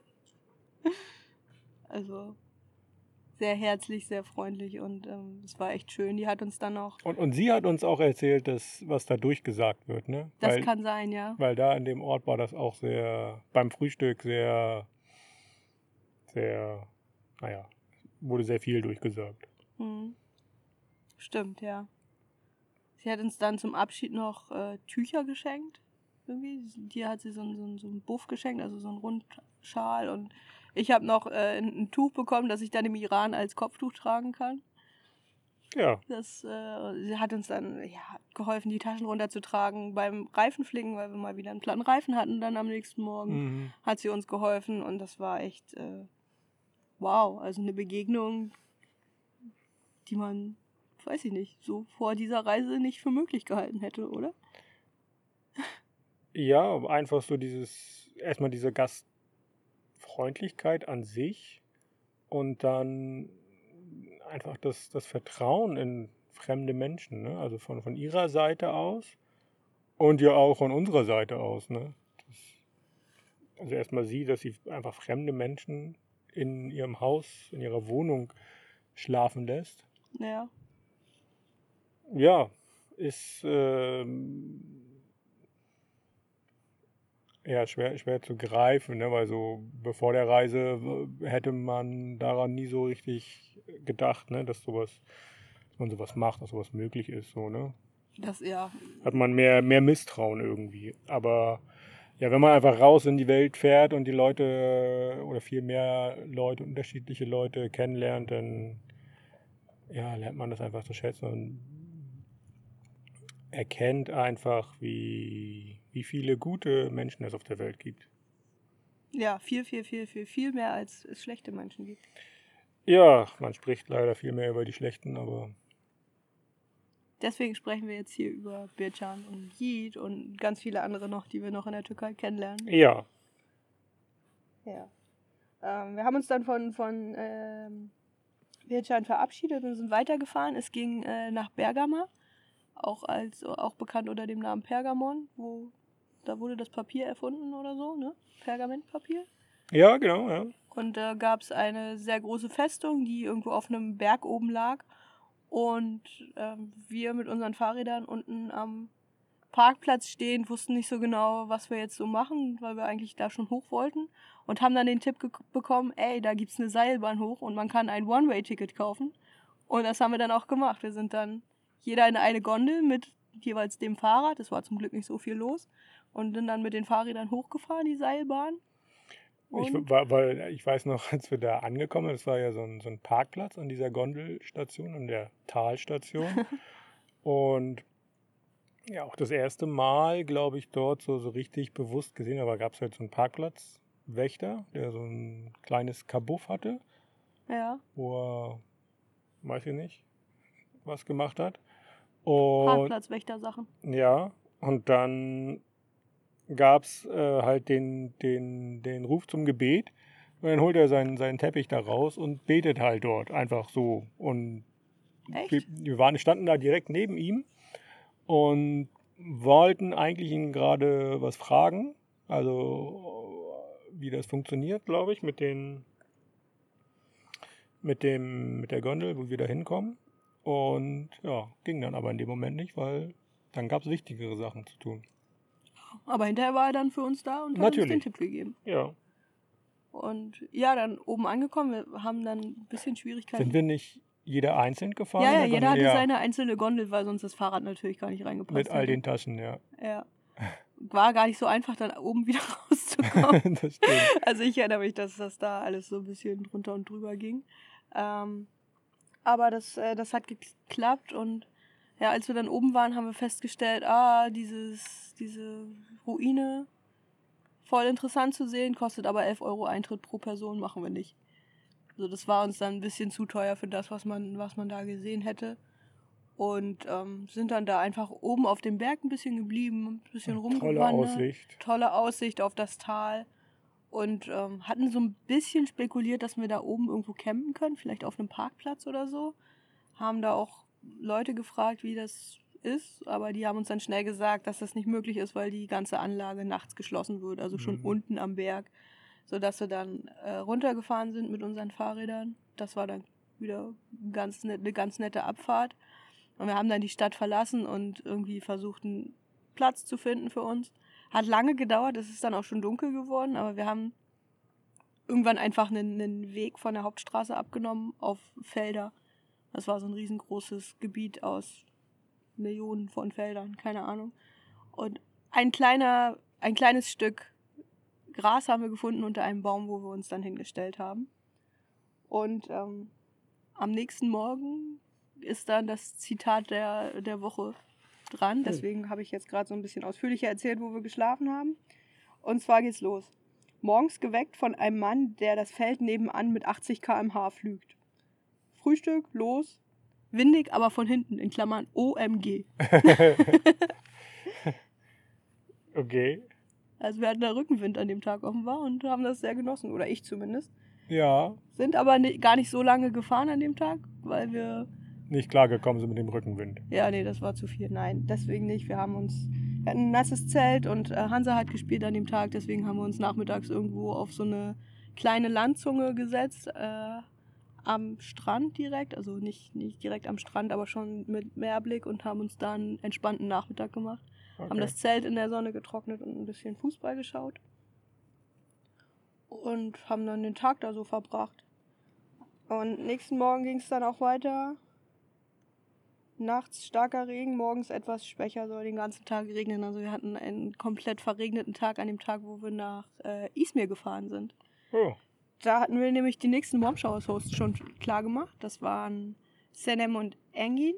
Also sehr herzlich, sehr freundlich und ähm, es war echt schön. Die hat uns dann auch, Und, und sie hat uns auch erzählt, dass, was da durchgesagt wird, ne? das weil, kann sein, ja. weil da in dem Ort war das auch sehr, beim Frühstück sehr, sehr, naja, wurde sehr viel durchgesagt. Mhm. Stimmt, ja. Sie hat uns dann zum Abschied noch äh, Tücher geschenkt. Irgendwie. Dir hat sie so, so, so einen Buff geschenkt, also so einen Rundschal. Und ich habe noch äh, ein, Tuch bekommen, das ich dann im Iran als Kopftuch tragen kann. Ja, Das, äh, sie hat uns dann ja, geholfen, die Taschen runterzutragen beim Reifenflicken, weil wir mal wieder einen platten Reifen hatten dann am nächsten Morgen. mhm. Hat sie uns geholfen und das war echt äh, wow. Also eine Begegnung, die man, weiß ich nicht, so vor dieser Reise nicht für möglich gehalten hätte, oder? Ja, einfach so dieses, erstmal diese Gastfreundlichkeit an sich und dann einfach das, das Vertrauen in fremde Menschen, ne? Also von, von ihrer Seite aus und ja auch von unserer Seite aus, ne? Das, also erstmal sie, dass sie einfach fremde Menschen in ihrem Haus, in ihrer Wohnung schlafen lässt. Ja. Ja, ist ähm, ja schwer, schwer zu greifen, ne? weil so bevor der Reise hätte man daran nie so richtig gedacht, ne? dass sowas, dass man sowas macht, dass sowas möglich ist, so, ne? Das ja. Hat man mehr, mehr Misstrauen irgendwie. Aber ja, wenn man einfach raus in die Welt fährt und die Leute oder viel mehr Leute, unterschiedliche Leute kennenlernt, dann ja, lernt man das einfach zu schätzen und erkennt einfach, wie, wie viele gute Menschen es auf der Welt gibt. Ja, viel, viel, viel, viel, viel mehr als es schlechte Menschen gibt. Ja, man spricht leider viel mehr über die schlechten, aber Deswegen sprechen wir jetzt hier über Bircan und Yiğit und ganz viele andere noch, die wir noch in der Türkei kennenlernen. ja, Ja. Ähm, wir haben uns dann von, von ähm, Bircan verabschiedet und sind weitergefahren. Es ging äh, nach Bergama, auch, als, auch bekannt unter dem Namen Pergamon, wo da wurde das Papier erfunden oder so, ne? Pergamentpapier. ja, genau, ja. Und da gab es eine sehr große Festung, die irgendwo auf einem Berg oben lag. Und ähm, wir mit unseren Fahrrädern unten am Parkplatz stehen, wussten nicht so genau, was wir jetzt so machen, weil wir eigentlich da schon hoch wollten. Und haben dann den Tipp bekommen, ey, da gibt's eine Seilbahn hoch und man kann ein One-Way-Ticket kaufen. Und das haben wir dann auch gemacht. Wir sind dann jeder in eine Gondel mit jeweils dem Fahrrad. Es war zum Glück nicht so viel los. Und sind dann mit den Fahrrädern hochgefahren, die Seilbahn. Ich, war, weil ich weiß noch, als wir da angekommen sind, das war ja so ein, so ein Parkplatz an dieser Gondelstation, an der Talstation. Und ja, auch das erste Mal, glaube ich, dort so, so richtig bewusst gesehen, aber gab es halt so einen Parkplatzwächter, der so ein kleines Kabuff hatte, Ja, wo er, weiß ich nicht, was gemacht hat. Und Parkplatzwächter-Sachen. ja, und dann gab es äh, halt den, den, den Ruf zum Gebet. Und dann holt er seinen, seinen Teppich da raus und betet halt dort einfach so. Und wir, wir waren, standen da direkt neben ihm und wollten eigentlich ihn gerade was fragen. Also wie das funktioniert, glaube ich, mit den mit dem mit der Gondel, wo wir da hinkommen. Und ja, ging dann aber in dem Moment nicht, weil dann gab es wichtigere Sachen zu tun. Aber hinterher war er dann für uns da und hat uns den Natürlich. Tipp gegeben. Ja. Und ja, dann oben angekommen, wir haben dann ein bisschen Schwierigkeiten. Sind wir nicht jeder einzeln gefahren? ja, ja, jeder hatte seine einzelne Gondel, weil sonst das Fahrrad natürlich gar nicht reingepasst Mit all hätte. den Taschen, ja. Ja. War gar nicht so einfach, dann oben wieder rauszukommen. das stimmt. also ich erinnere mich, dass das da alles so ein bisschen drunter und drüber ging. Ähm, aber das, äh, das hat geklappt und ja, als wir dann oben waren, haben wir festgestellt, ah, dieses, diese Ruine, voll interessant zu sehen, kostet aber 11 Euro Eintritt pro Person, machen wir nicht. Also das war uns dann ein bisschen zu teuer für das, was man, was man da gesehen hätte. Und ähm, sind dann da einfach oben auf dem Berg ein bisschen geblieben, ein bisschen Tolle rumgewandert Aussicht. tolle Aussicht auf das Tal und ähm, hatten so ein bisschen spekuliert, dass wir da oben irgendwo campen können, vielleicht auf einem Parkplatz oder so. Haben da auch Leute gefragt, wie das ist, aber die haben uns dann schnell gesagt, dass das nicht möglich ist, weil die ganze Anlage nachts geschlossen wird, also schon Mhm. unten am Berg, sodass wir dann äh, runtergefahren sind mit unseren Fahrrädern. Das war dann wieder ganz net, eine ganz nette Abfahrt. Und wir haben dann die Stadt verlassen und irgendwie versucht, einen Platz zu finden für uns. Hat lange gedauert, es ist dann auch schon dunkel geworden, aber wir haben irgendwann einfach einen, einen Weg von der Hauptstraße abgenommen auf Felder. Das war so ein riesengroßes Gebiet aus Millionen von Feldern, keine Ahnung. Und ein kleiner, ein kleines Stück Gras haben wir gefunden unter einem Baum, wo wir uns dann hingestellt haben. Und ähm, am nächsten Morgen ist dann das Zitat der, der Woche dran. Deswegen habe ich jetzt gerade so ein bisschen ausführlicher erzählt, wo wir geschlafen haben. Und zwar geht's los. Morgens geweckt von einem Mann, der das Feld nebenan mit 80 km/h flügt. Frühstück, los. Windig, aber von hinten, in Klammern OMG. okay. Also wir hatten da Rückenwind an dem Tag offenbar und haben das sehr genossen. Oder ich zumindest. Ja, Sind aber ni- gar nicht so lange gefahren an dem Tag, weil wir nicht klargekommen sind mit dem Rückenwind. Ja, nee, das war zu viel. Nein, deswegen nicht. Wir haben uns, wir hatten ein nasses Zelt und äh, Hansa hat gespielt an dem Tag, deswegen haben wir uns nachmittags irgendwo auf so eine kleine Landzunge gesetzt, äh, am Strand direkt, also nicht, nicht direkt am Strand, aber schon mit Meerblick und haben uns da einen entspannten Nachmittag gemacht. Haben Okay. das Zelt in der Sonne getrocknet und ein bisschen Fußball geschaut. Und haben dann den Tag da so verbracht. Und nächsten Morgen ging es dann auch weiter. Nachts starker Regen, morgens etwas schwächer, soll den ganzen Tag regnen. Also wir hatten einen komplett verregneten Tag an dem Tag, wo wir nach äh, Izmir gefahren sind. Oh, Da hatten wir nämlich die nächsten Bombshowers-Hosts schon klar gemacht. Das waren Senem und Engin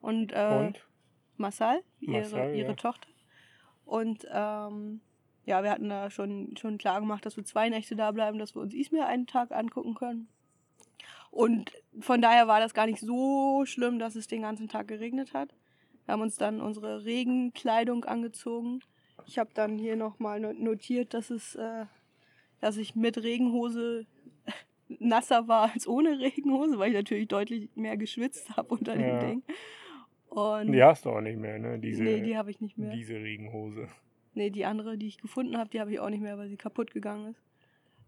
und, äh, und? Masal, ihre, Masal, ihre ja. Tochter. Und ähm, ja, wir hatten da schon, schon klar gemacht, dass wir zwei Nächte da bleiben, dass wir uns Izmir einen Tag angucken können. Und von daher war das gar nicht so schlimm, dass es den ganzen Tag geregnet hat. Wir haben uns dann unsere Regenkleidung angezogen. Ich habe dann hier nochmal notiert, dass es, äh, dass ich mit Regenhose nasser war als ohne Regenhose, weil ich natürlich deutlich mehr geschwitzt habe unter Ja. dem Ding. Und Die hast du auch nicht mehr, ne? Diese, nee, die habe ich nicht mehr. diese Regenhose. Nee, die andere, die ich gefunden habe, die habe ich auch nicht mehr, weil sie kaputt gegangen ist.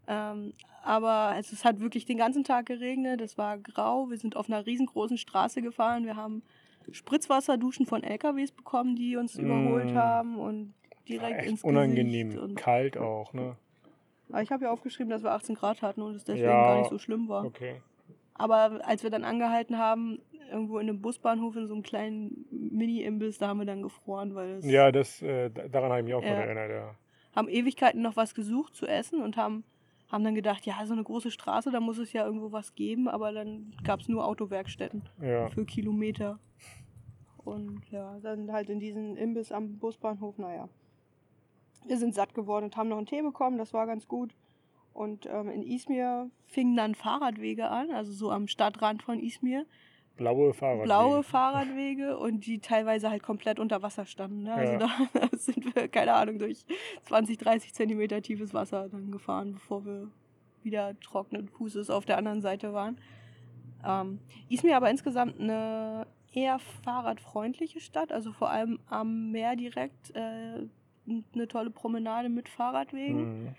Ähm, aber es, es hat wirklich den ganzen Tag geregnet, es war grau, wir sind auf einer riesengroßen Straße gefahren, wir haben Spritzwasserduschen von LKWs bekommen, die uns Mm. überholt haben und direkt echt ins unangenehm. Gesicht. Und, Kalt auch, ne? Aber ich habe ja aufgeschrieben, dass wir 18 Grad hatten und es deswegen Ja. gar nicht so schlimm war. Okay. Aber als wir dann angehalten haben, irgendwo in einem Busbahnhof in so einem kleinen Mini-Imbiss, da haben wir dann gefroren, weil es Ja, das, äh, da- daran habe ich mich auch von erinnert, ja. haben Ewigkeiten noch was gesucht zu essen und haben, haben dann gedacht, ja, so eine große Straße, da muss es ja irgendwo was geben, aber dann gab es nur Autowerkstätten Ja, für Kilometer. Und ja, dann halt in diesen Imbiss am Busbahnhof, naja. Wir sind satt geworden und haben noch einen Tee bekommen, das war ganz gut. Und ähm, in Izmir fingen dann Fahrradwege an, also so am Stadtrand von Izmir. blaue Fahrradwege. blaue Fahrradwege und die teilweise halt komplett unter Wasser standen. Ne? Also Ja. da, sind wir, keine Ahnung, durch 20, 30 Zentimeter tiefes Wasser dann gefahren, bevor wir wieder trockenen Fußes auf der anderen Seite waren. Ähm, Izmir aber insgesamt eine eher fahrradfreundliche Stadt, also vor allem am Meer direkt äh, eine tolle Promenade mit Fahrradwegen Mhm.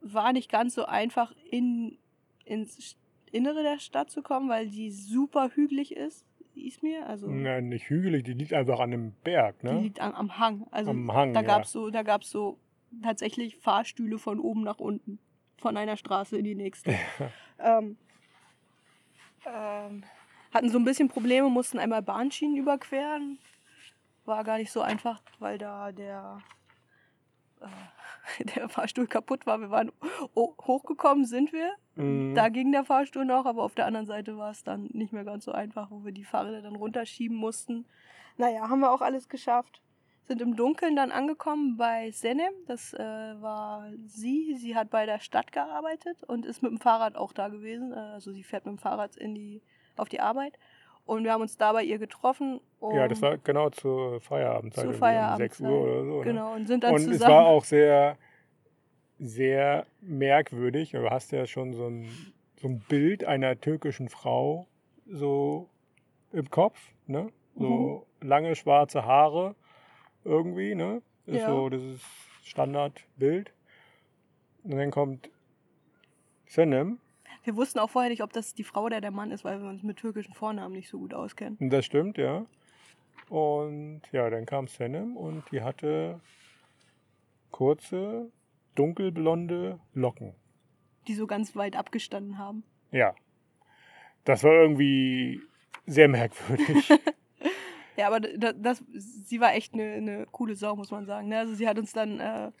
war nicht ganz so einfach in, ins Innere der Stadt zu kommen, weil die super hügelig ist, Izmir. Also Nein, nicht hügelig, die liegt einfach an einem Berg, die ne? liegt am, am Hang. Also Am Hang, da ja. gab's so, da gab's so tatsächlich Fahrstühle von oben nach unten, von einer Straße in die nächste. ähm, ähm, hatten so ein bisschen Probleme, mussten einmal Bahnschienen überqueren. War gar nicht so einfach, weil da der, äh, der Fahrstuhl kaputt war. Wir waren ho- hochgekommen, sind wir. Mhm. Da ging der Fahrstuhl noch, aber auf der anderen Seite war es dann nicht mehr ganz so einfach, wo wir die Fahrräder dann runterschieben mussten. Naja, haben wir auch alles geschafft. Sind im Dunkeln dann angekommen bei Senem. Das äh, war sie. Sie hat bei der Stadt gearbeitet und ist mit dem Fahrrad auch da gewesen. Äh, Also sie fährt mit dem Fahrrad in die, auf die Arbeit. Und wir haben uns da bei ihr getroffen. Um, ja, das war genau zur Feierabendzeit. Zur irgendwie um Feierabend. 6 Uhr oder so. Ne? Genau, und sind dann Und zusammen. es war auch sehr, sehr merkwürdig. Du hast ja schon so ein, so ein Bild einer türkischen Frau so im Kopf, ne? So Mhm. lange schwarze Haare irgendwie, ne? Ist Ja. so dieses Standardbild. Und dann kommt Senem, wir wussten auch vorher nicht, ob das die Frau oder der Mann ist, weil wir uns mit türkischen Vornamen nicht so gut auskennen. das stimmt, ja. Und ja, dann kam Senem und die hatte kurze, dunkelblonde Locken. Die so ganz weit abgestanden haben. Ja. Das war irgendwie sehr merkwürdig. Ja, aber das, das, sie war echt eine, eine coole Sau, muss man sagen. ne? Also sie hat uns dann äh,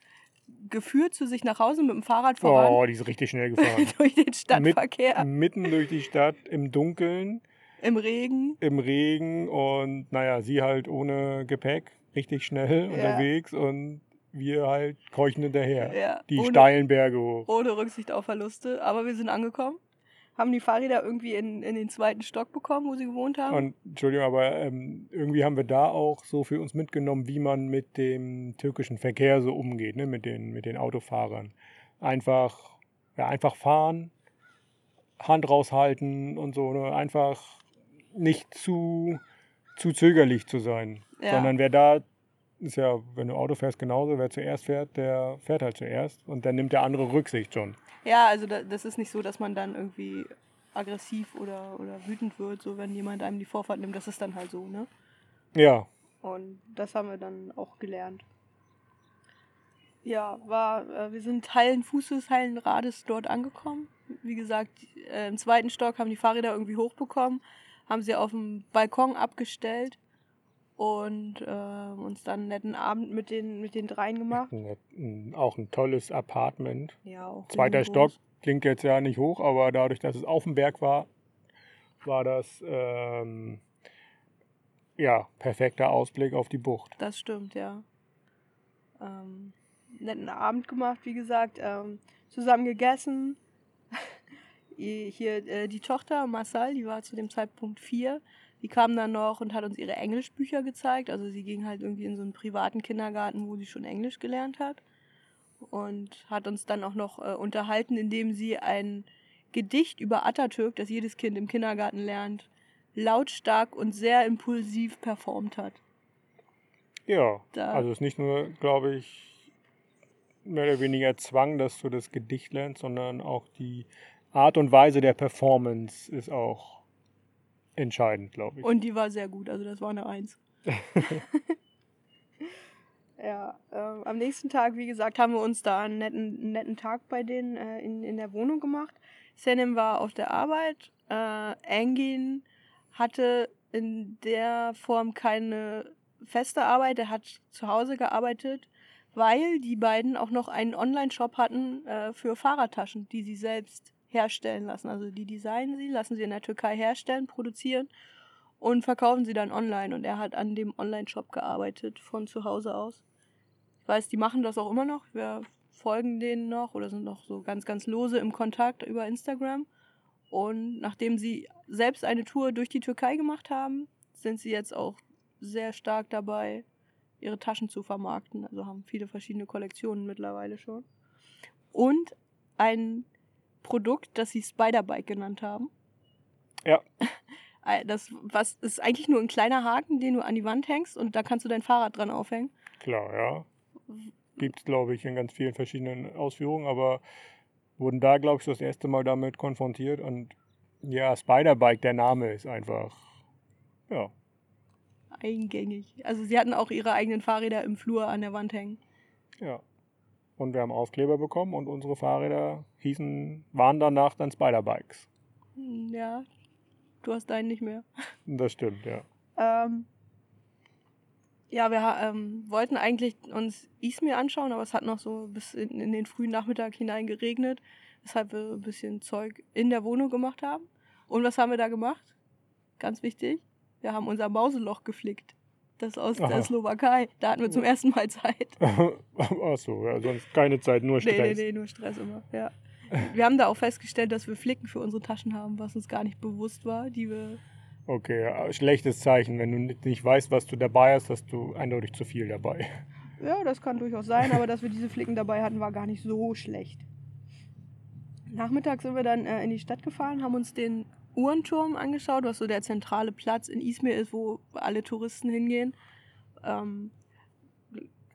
geführt zu sich nach Hause mit dem Fahrrad voran oh, die ist richtig schnell gefahren. durch den Stadtverkehr Mitten durch die Stadt im Dunkeln, im Regen. im Regen und naja, sie halt ohne Gepäck, richtig schnell Ja. unterwegs und wir halt keuchen hinterher. Ja, Die ohne, steilen Berge hoch. ohne Rücksicht auf Verluste. Aber wir sind angekommen, haben die Fahrräder irgendwie in, in den zweiten Stock bekommen, wo sie gewohnt haben. Und Entschuldigung, aber ähm, irgendwie haben wir da auch so für uns mitgenommen, wie man mit dem türkischen Verkehr so umgeht, ne? mit, den, mit den Autofahrern. Einfach, ja, einfach fahren, Hand raushalten und so, ne? einfach nicht zu, zu zögerlich zu sein. Ja. Sondern wer da, ist ja, wenn du Auto fährst, genauso, wer zuerst fährt, der fährt halt zuerst und dann nimmt der andere Rücksicht schon. Ja, also da, das ist nicht so, dass man dann irgendwie aggressiv oder, oder wütend wird, so wenn jemand einem die Vorfahrt nimmt. Das ist dann halt so, ne? Ja, Und das haben wir dann auch gelernt. Ja, war, äh, wir sind heilen Fußes, heilen Rades dort angekommen. Wie gesagt, äh, im zweiten Stock haben die Fahrräder irgendwie hochbekommen, haben sie auf dem Balkon abgestellt und äh, uns dann einen netten Abend mit den, mit den dreien gemacht. auch ein tolles Apartment. Ja, auch Zweiter. Stock klingt jetzt ja nicht hoch, aber dadurch, dass es auf dem Berg war, war das ähm, ja perfekter Ausblick auf die Bucht. Das stimmt, ja. Ähm, netten Abend gemacht, wie gesagt. Ähm, zusammen gegessen. Hier äh, die Tochter Marcel, die war zu dem Zeitpunkt vier. Die kam dann noch und hat uns ihre Englischbücher gezeigt. Also sie ging halt irgendwie in so einen privaten Kindergarten, wo sie schon Englisch gelernt hat. Und hat uns dann auch noch äh, unterhalten, indem sie ein Gedicht über Atatürk, das jedes Kind im Kindergarten lernt, lautstark und sehr impulsiv performt hat. Ja, Da- also es ist nicht nur, glaube ich, mehr oder weniger Zwang, dass du das Gedicht lernst, sondern auch die Art und Weise der Performance ist auch entscheidend, glaube ich. Und die war sehr gut, also das war eine Eins. ja, ähm, am nächsten Tag, wie gesagt, haben wir uns da einen netten, einen netten Tag bei denen äh, in, in der Wohnung gemacht. Senem war auf der Arbeit. Äh, Engin hatte in der Form keine feste Arbeit. Er hat zu Hause gearbeitet, weil die beiden auch noch einen Online-Shop hatten äh, für Fahrradtaschen, die sie selbst herstellen lassen. Also die designen sie, lassen sie in der Türkei herstellen, produzieren und verkaufen sie dann online. Und er hat an dem Online-Shop gearbeitet von zu Hause aus. Ich weiß, die machen das auch immer noch. Wir folgen denen noch oder sind noch so ganz, ganz lose im Kontakt über Instagram. Und nachdem sie selbst eine Tour durch die Türkei gemacht haben, sind sie jetzt auch sehr stark dabei, ihre Taschen zu vermarkten. Also haben viele verschiedene Kollektionen mittlerweile schon. Und ein Produkt, das sie Spiderbike genannt haben. Ja. Das was ist eigentlich nur ein kleiner Haken, den du an die Wand hängst und da kannst du dein Fahrrad dran aufhängen. Klar, ja. Gibt es, glaube ich, in ganz vielen verschiedenen Ausführungen, aber wurden da, glaube ich, das erste Mal damit konfrontiert. Und ja, Spiderbike, der Name ist einfach, ja. Eingängig. Also sie hatten auch ihre eigenen Fahrräder im Flur an der Wand hängen. Ja. Und wir haben Aufkleber bekommen und unsere Fahrräder hießen, waren danach dann Spiderbikes. Hm, Ja, du hast deinen nicht mehr. Das stimmt, ja. Ähm, ja, wir ähm, wollten eigentlich uns Izmir anschauen, aber es hat noch so bis in, in den frühen Nachmittag hinein geregnet, weshalb wir ein bisschen Zeug in der Wohnung gemacht haben. Und was haben wir da gemacht? Ganz wichtig, wir haben unser Mauseloch geflickt. Das aus Aha. der Slowakei. Da hatten wir zum ersten Mal Zeit. Achso, ja, sonst keine Zeit, nur Nee, Stress. nee, nee, nur Stress immer. Ja. Wir haben da auch festgestellt, dass wir Flicken für unsere Taschen haben, was uns gar nicht bewusst war, die wir Okay, schlechtes Zeichen. Wenn du nicht- nicht weißt, was du dabei hast, hast du eindeutig zu viel dabei. Ja, das kann durchaus sein, aber dass wir diese Flicken dabei hatten, war gar nicht so schlecht. Nachmittags sind wir dann äh, in die Stadt gefahren, haben uns den Uhrenturm angeschaut, was so der zentrale Platz in Izmir ist, wo alle Touristen hingehen. Ähm,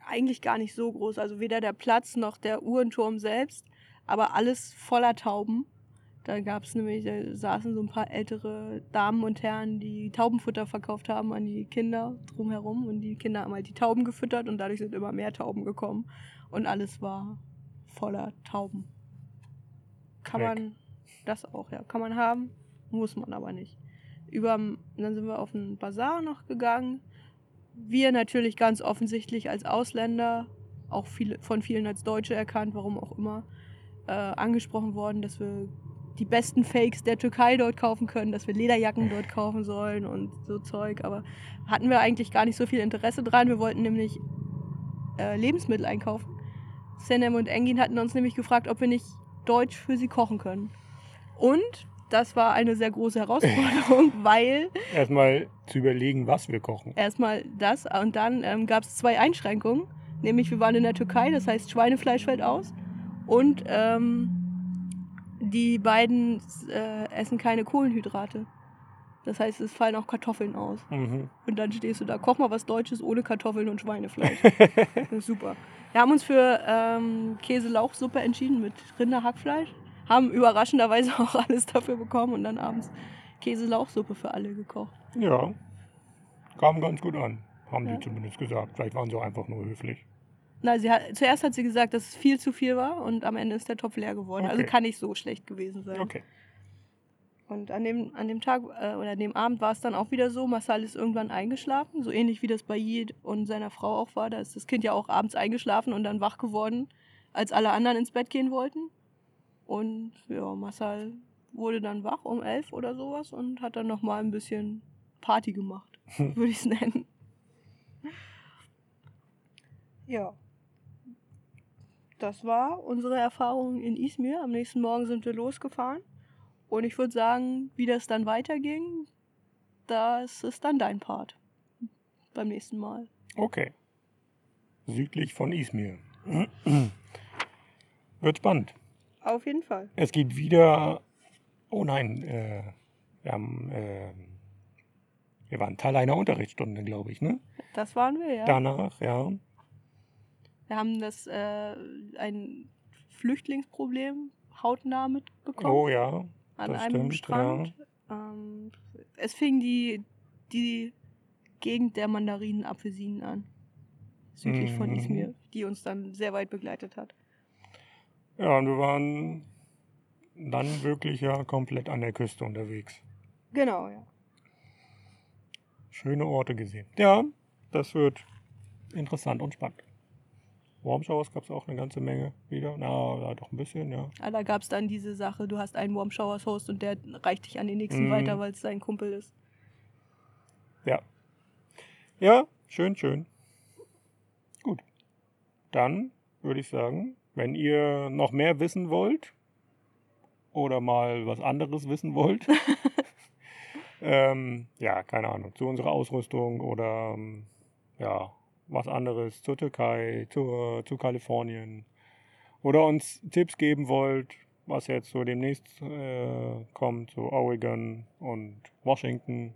eigentlich gar nicht so groß, also weder der Platz noch der Uhrenturm selbst, aber alles voller Tauben. Da gab es nämlich, da saßen so ein paar ältere Damen und Herren, die Taubenfutter verkauft haben an die Kinder drumherum. Und die Kinder haben halt die Tauben gefüttert und dadurch sind immer mehr Tauben gekommen. Und alles war voller Tauben. Kann Leck. man das auch, ja. Kann man haben, muss man aber nicht. Über, dann sind wir auf einen Bazar noch gegangen. Wir natürlich ganz offensichtlich als Ausländer, auch viele, von vielen als Deutsche erkannt, warum auch immer, äh, angesprochen worden, dass wir die besten Fakes der Türkei dort kaufen können, dass wir Lederjacken dort kaufen sollen und so Zeug. Aber hatten wir eigentlich gar nicht so viel Interesse dran. Wir wollten nämlich äh, Lebensmittel einkaufen. Senem und Engin hatten uns nämlich gefragt, ob wir nicht Deutsch für sie kochen können. Und das war eine sehr große Herausforderung, weil Erstmal zu überlegen, was wir kochen. erstmal das und dann ähm, gab es zwei Einschränkungen. Nämlich wir waren in der Türkei, das heißt Schweinefleisch fällt aus. Und ähm, die beiden äh, essen keine Kohlenhydrate. Das heißt, es fallen auch Kartoffeln aus. Mhm. Und dann stehst du da, koch mal was Deutsches ohne Kartoffeln und Schweinefleisch. Super. Wir haben uns für ähm, Käse-Lauchsuppe entschieden mit Rinderhackfleisch. Haben überraschenderweise auch alles dafür bekommen und dann abends Käse-Lauchsuppe für alle gekocht. Ja, kam ganz gut an, haben Ja. sie zumindest gesagt. Vielleicht waren sie auch einfach nur höflich. Na, sie hat, zuerst hat sie gesagt, dass es viel zu viel war und am Ende ist der Topf leer geworden. Also Okay. kann nicht so schlecht gewesen sein. Okay. Und an dem, an dem Tag äh, oder an dem Abend war es dann auch wieder so, Marcel ist irgendwann eingeschlafen, so ähnlich wie das bei Jid und seiner Frau auch war. Da ist das Kind ja auch abends eingeschlafen und dann wach geworden, als alle anderen ins Bett gehen wollten. Und ja, Marcel wurde dann wach um elf oder sowas und hat dann nochmal ein bisschen Party gemacht, würde ich es nennen. Ja. Das war unsere Erfahrung in Izmir. Am nächsten Morgen sind wir losgefahren. Und ich würde sagen, wie das dann weiterging, das ist dann dein Part. Beim nächsten Mal. Okay. Südlich von Izmir. Wird spannend. Auf jeden Fall. Es geht wieder. Oh nein, äh, wir haben. Äh, wir waren Teil einer Unterrichtsstunde, glaube ich, ne? Das waren wir, ja. Danach, ja. Wir haben das äh, ein Flüchtlingsproblem hautnah mitbekommen Oh ja. an einem stimmt, Strand. Ähm, es fing die, die Gegend der Mandarinen, Apfelsinen an. Südlich von Mhm. Izmir, die uns dann sehr weit begleitet hat. Ja, und wir waren dann wirklich ja komplett an der Küste unterwegs. Genau, ja. Schöne Orte gesehen. Ja, das wird interessant und spannend. Warmshowers gab es auch eine ganze Menge wieder. Na, ja, doch ein bisschen, ja. Ah, Da gab es dann diese Sache, du hast einen Warm Showers Host und der reicht dich an den nächsten Mhm. weiter, weil es sein Kumpel ist. Ja. Ja, schön, schön. Gut. Dann würde ich sagen, wenn ihr noch mehr wissen wollt oder mal was anderes wissen wollt. ähm, ja, keine Ahnung, zu unserer Ausrüstung oder ähm, ja, was anderes zur Türkei, zur, zu Kalifornien oder uns Tipps geben wollt, was jetzt so demnächst äh, kommt, so Oregon und Washington,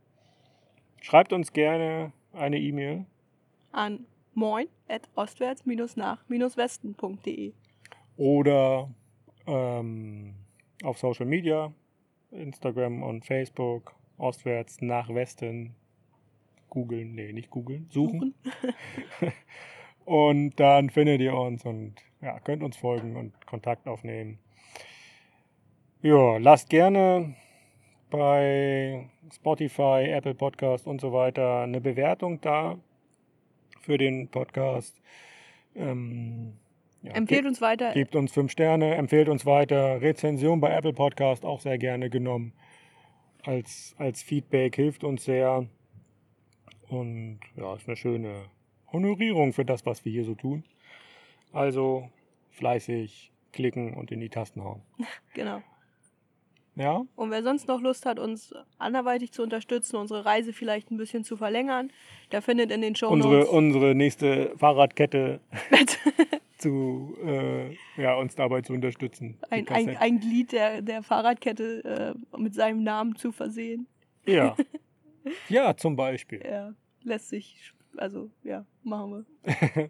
schreibt uns gerne eine E-Mail An moin at ostwärts-nach-westen.de. oder ähm, auf Social Media, Instagram und Facebook, ostwärts nach Westen, googeln, nee, nicht googeln, suchen. und dann findet ihr uns und ja, könnt uns folgen und Kontakt aufnehmen. Ja, lasst gerne bei Spotify, Apple Podcast und so weiter eine Bewertung da für den Podcast. Ähm, ja, Empfehlt uns weiter. Gebt uns fünf Sterne, empfehlt uns weiter. Rezension bei Apple Podcast auch sehr gerne genommen. Als, als Feedback hilft uns sehr. Und ja, ist eine schöne Honorierung für das, was wir hier so tun. Also fleißig klicken und in die Tasten hauen. Genau. Ja, Und wer sonst noch Lust hat, uns anderweitig zu unterstützen, unsere Reise vielleicht ein bisschen zu verlängern, der findet in den Show unsere, Notes unsere nächste Fahrradkette zu äh, ja, uns dabei zu unterstützen. Ein, ein, ein Glied der, der Fahrradkette äh, mit seinem Namen zu versehen. ja. ja, zum Beispiel. Ja, lässt sich, also ja, machen wir.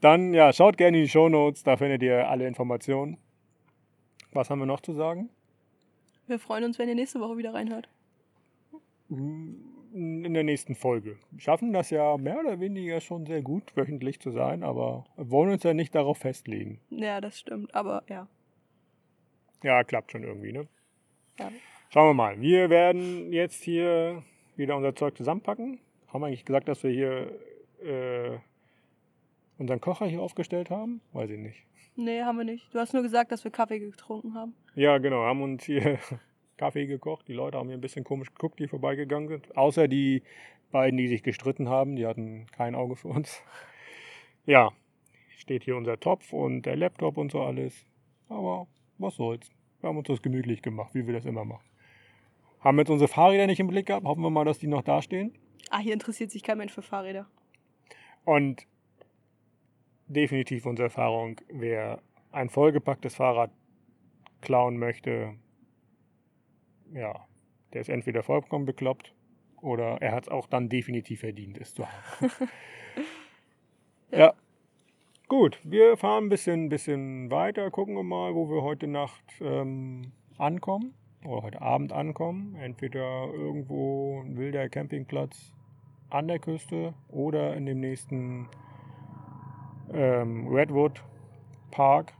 Dann ja, schaut gerne in die Shownotes, da findet ihr alle Informationen. Was haben wir noch zu sagen? Wir freuen uns, wenn ihr nächste Woche wieder reinhört. In der nächsten Folge. Wir schaffen das ja mehr oder weniger schon sehr gut, wöchentlich zu sein, aber wollen uns ja nicht darauf festlegen. Ja, das stimmt, aber ja. Ja, klappt schon irgendwie, ne? ja. Schauen wir mal. Wir werden jetzt hier wieder unser Zeug zusammenpacken. Haben wir eigentlich gesagt, dass wir hier äh, unseren Kocher hier aufgestellt haben? Weiß ich nicht. Nee, haben wir nicht. Du hast nur gesagt, dass wir Kaffee getrunken haben. Ja, genau. Haben uns hier Kaffee gekocht. Die Leute haben hier ein bisschen komisch geguckt, die vorbeigegangen sind. Außer die beiden, die sich gestritten haben. Die hatten kein Auge für uns. Ja, steht hier unser Topf und der Laptop und so alles. Aber was soll's. Wir haben uns das gemütlich gemacht, wie wir das immer machen. Haben jetzt unsere Fahrräder nicht im Blick gehabt. Hoffen wir mal, dass die noch dastehen. Ah, hier interessiert sich kein Mensch für Fahrräder. Und definitiv unsere Erfahrung, wer ein vollgepacktes Fahrrad klauen möchte, ja, der ist entweder vollkommen bekloppt oder er hat es auch dann definitiv verdient, es zu haben. ja. Gut, wir fahren ein bisschen, bisschen weiter, gucken wir mal, wo wir heute Nacht ähm, ankommen oder heute Abend ankommen. Entweder irgendwo ein wilder Campingplatz an der Küste oder in dem nächsten ähm, Redwood Park,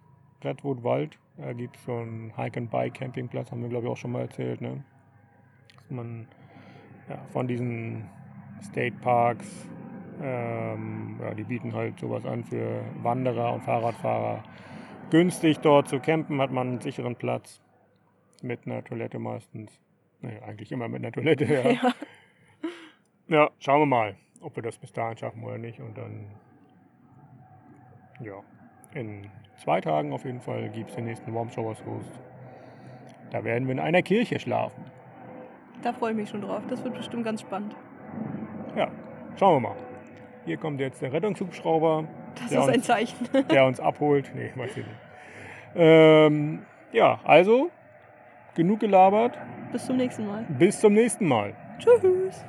Redwood Wald. Da gibt es so einen Hike-and-Bike-Campingplatz, haben wir glaube ich auch schon mal erzählt. Ne? Dass man ja, von diesen State Parks, ähm, ja, die bieten halt sowas an für Wanderer und Fahrradfahrer. Günstig dort zu campen, hat man einen sicheren Platz mit einer Toilette meistens. Naja, eigentlich immer mit einer Toilette, ja. Ja. Ja, schauen wir mal, ob wir das bis dahin schaffen oder nicht. Und dann, ja, in zwei Tagen auf jeden Fall gibt es den nächsten Warm Showers Host. Da werden wir in einer Kirche schlafen. Da freue ich mich schon drauf. Das wird bestimmt ganz spannend. Ja, schauen wir mal. Hier kommt jetzt der Rettungshubschrauber, Das Der ist ein uns- Zeichen. der uns abholt. Nee, weiß ich nicht. Ähm, ja, also, genug gelabert. Bis zum nächsten Mal. Bis zum nächsten Mal. Tschüss.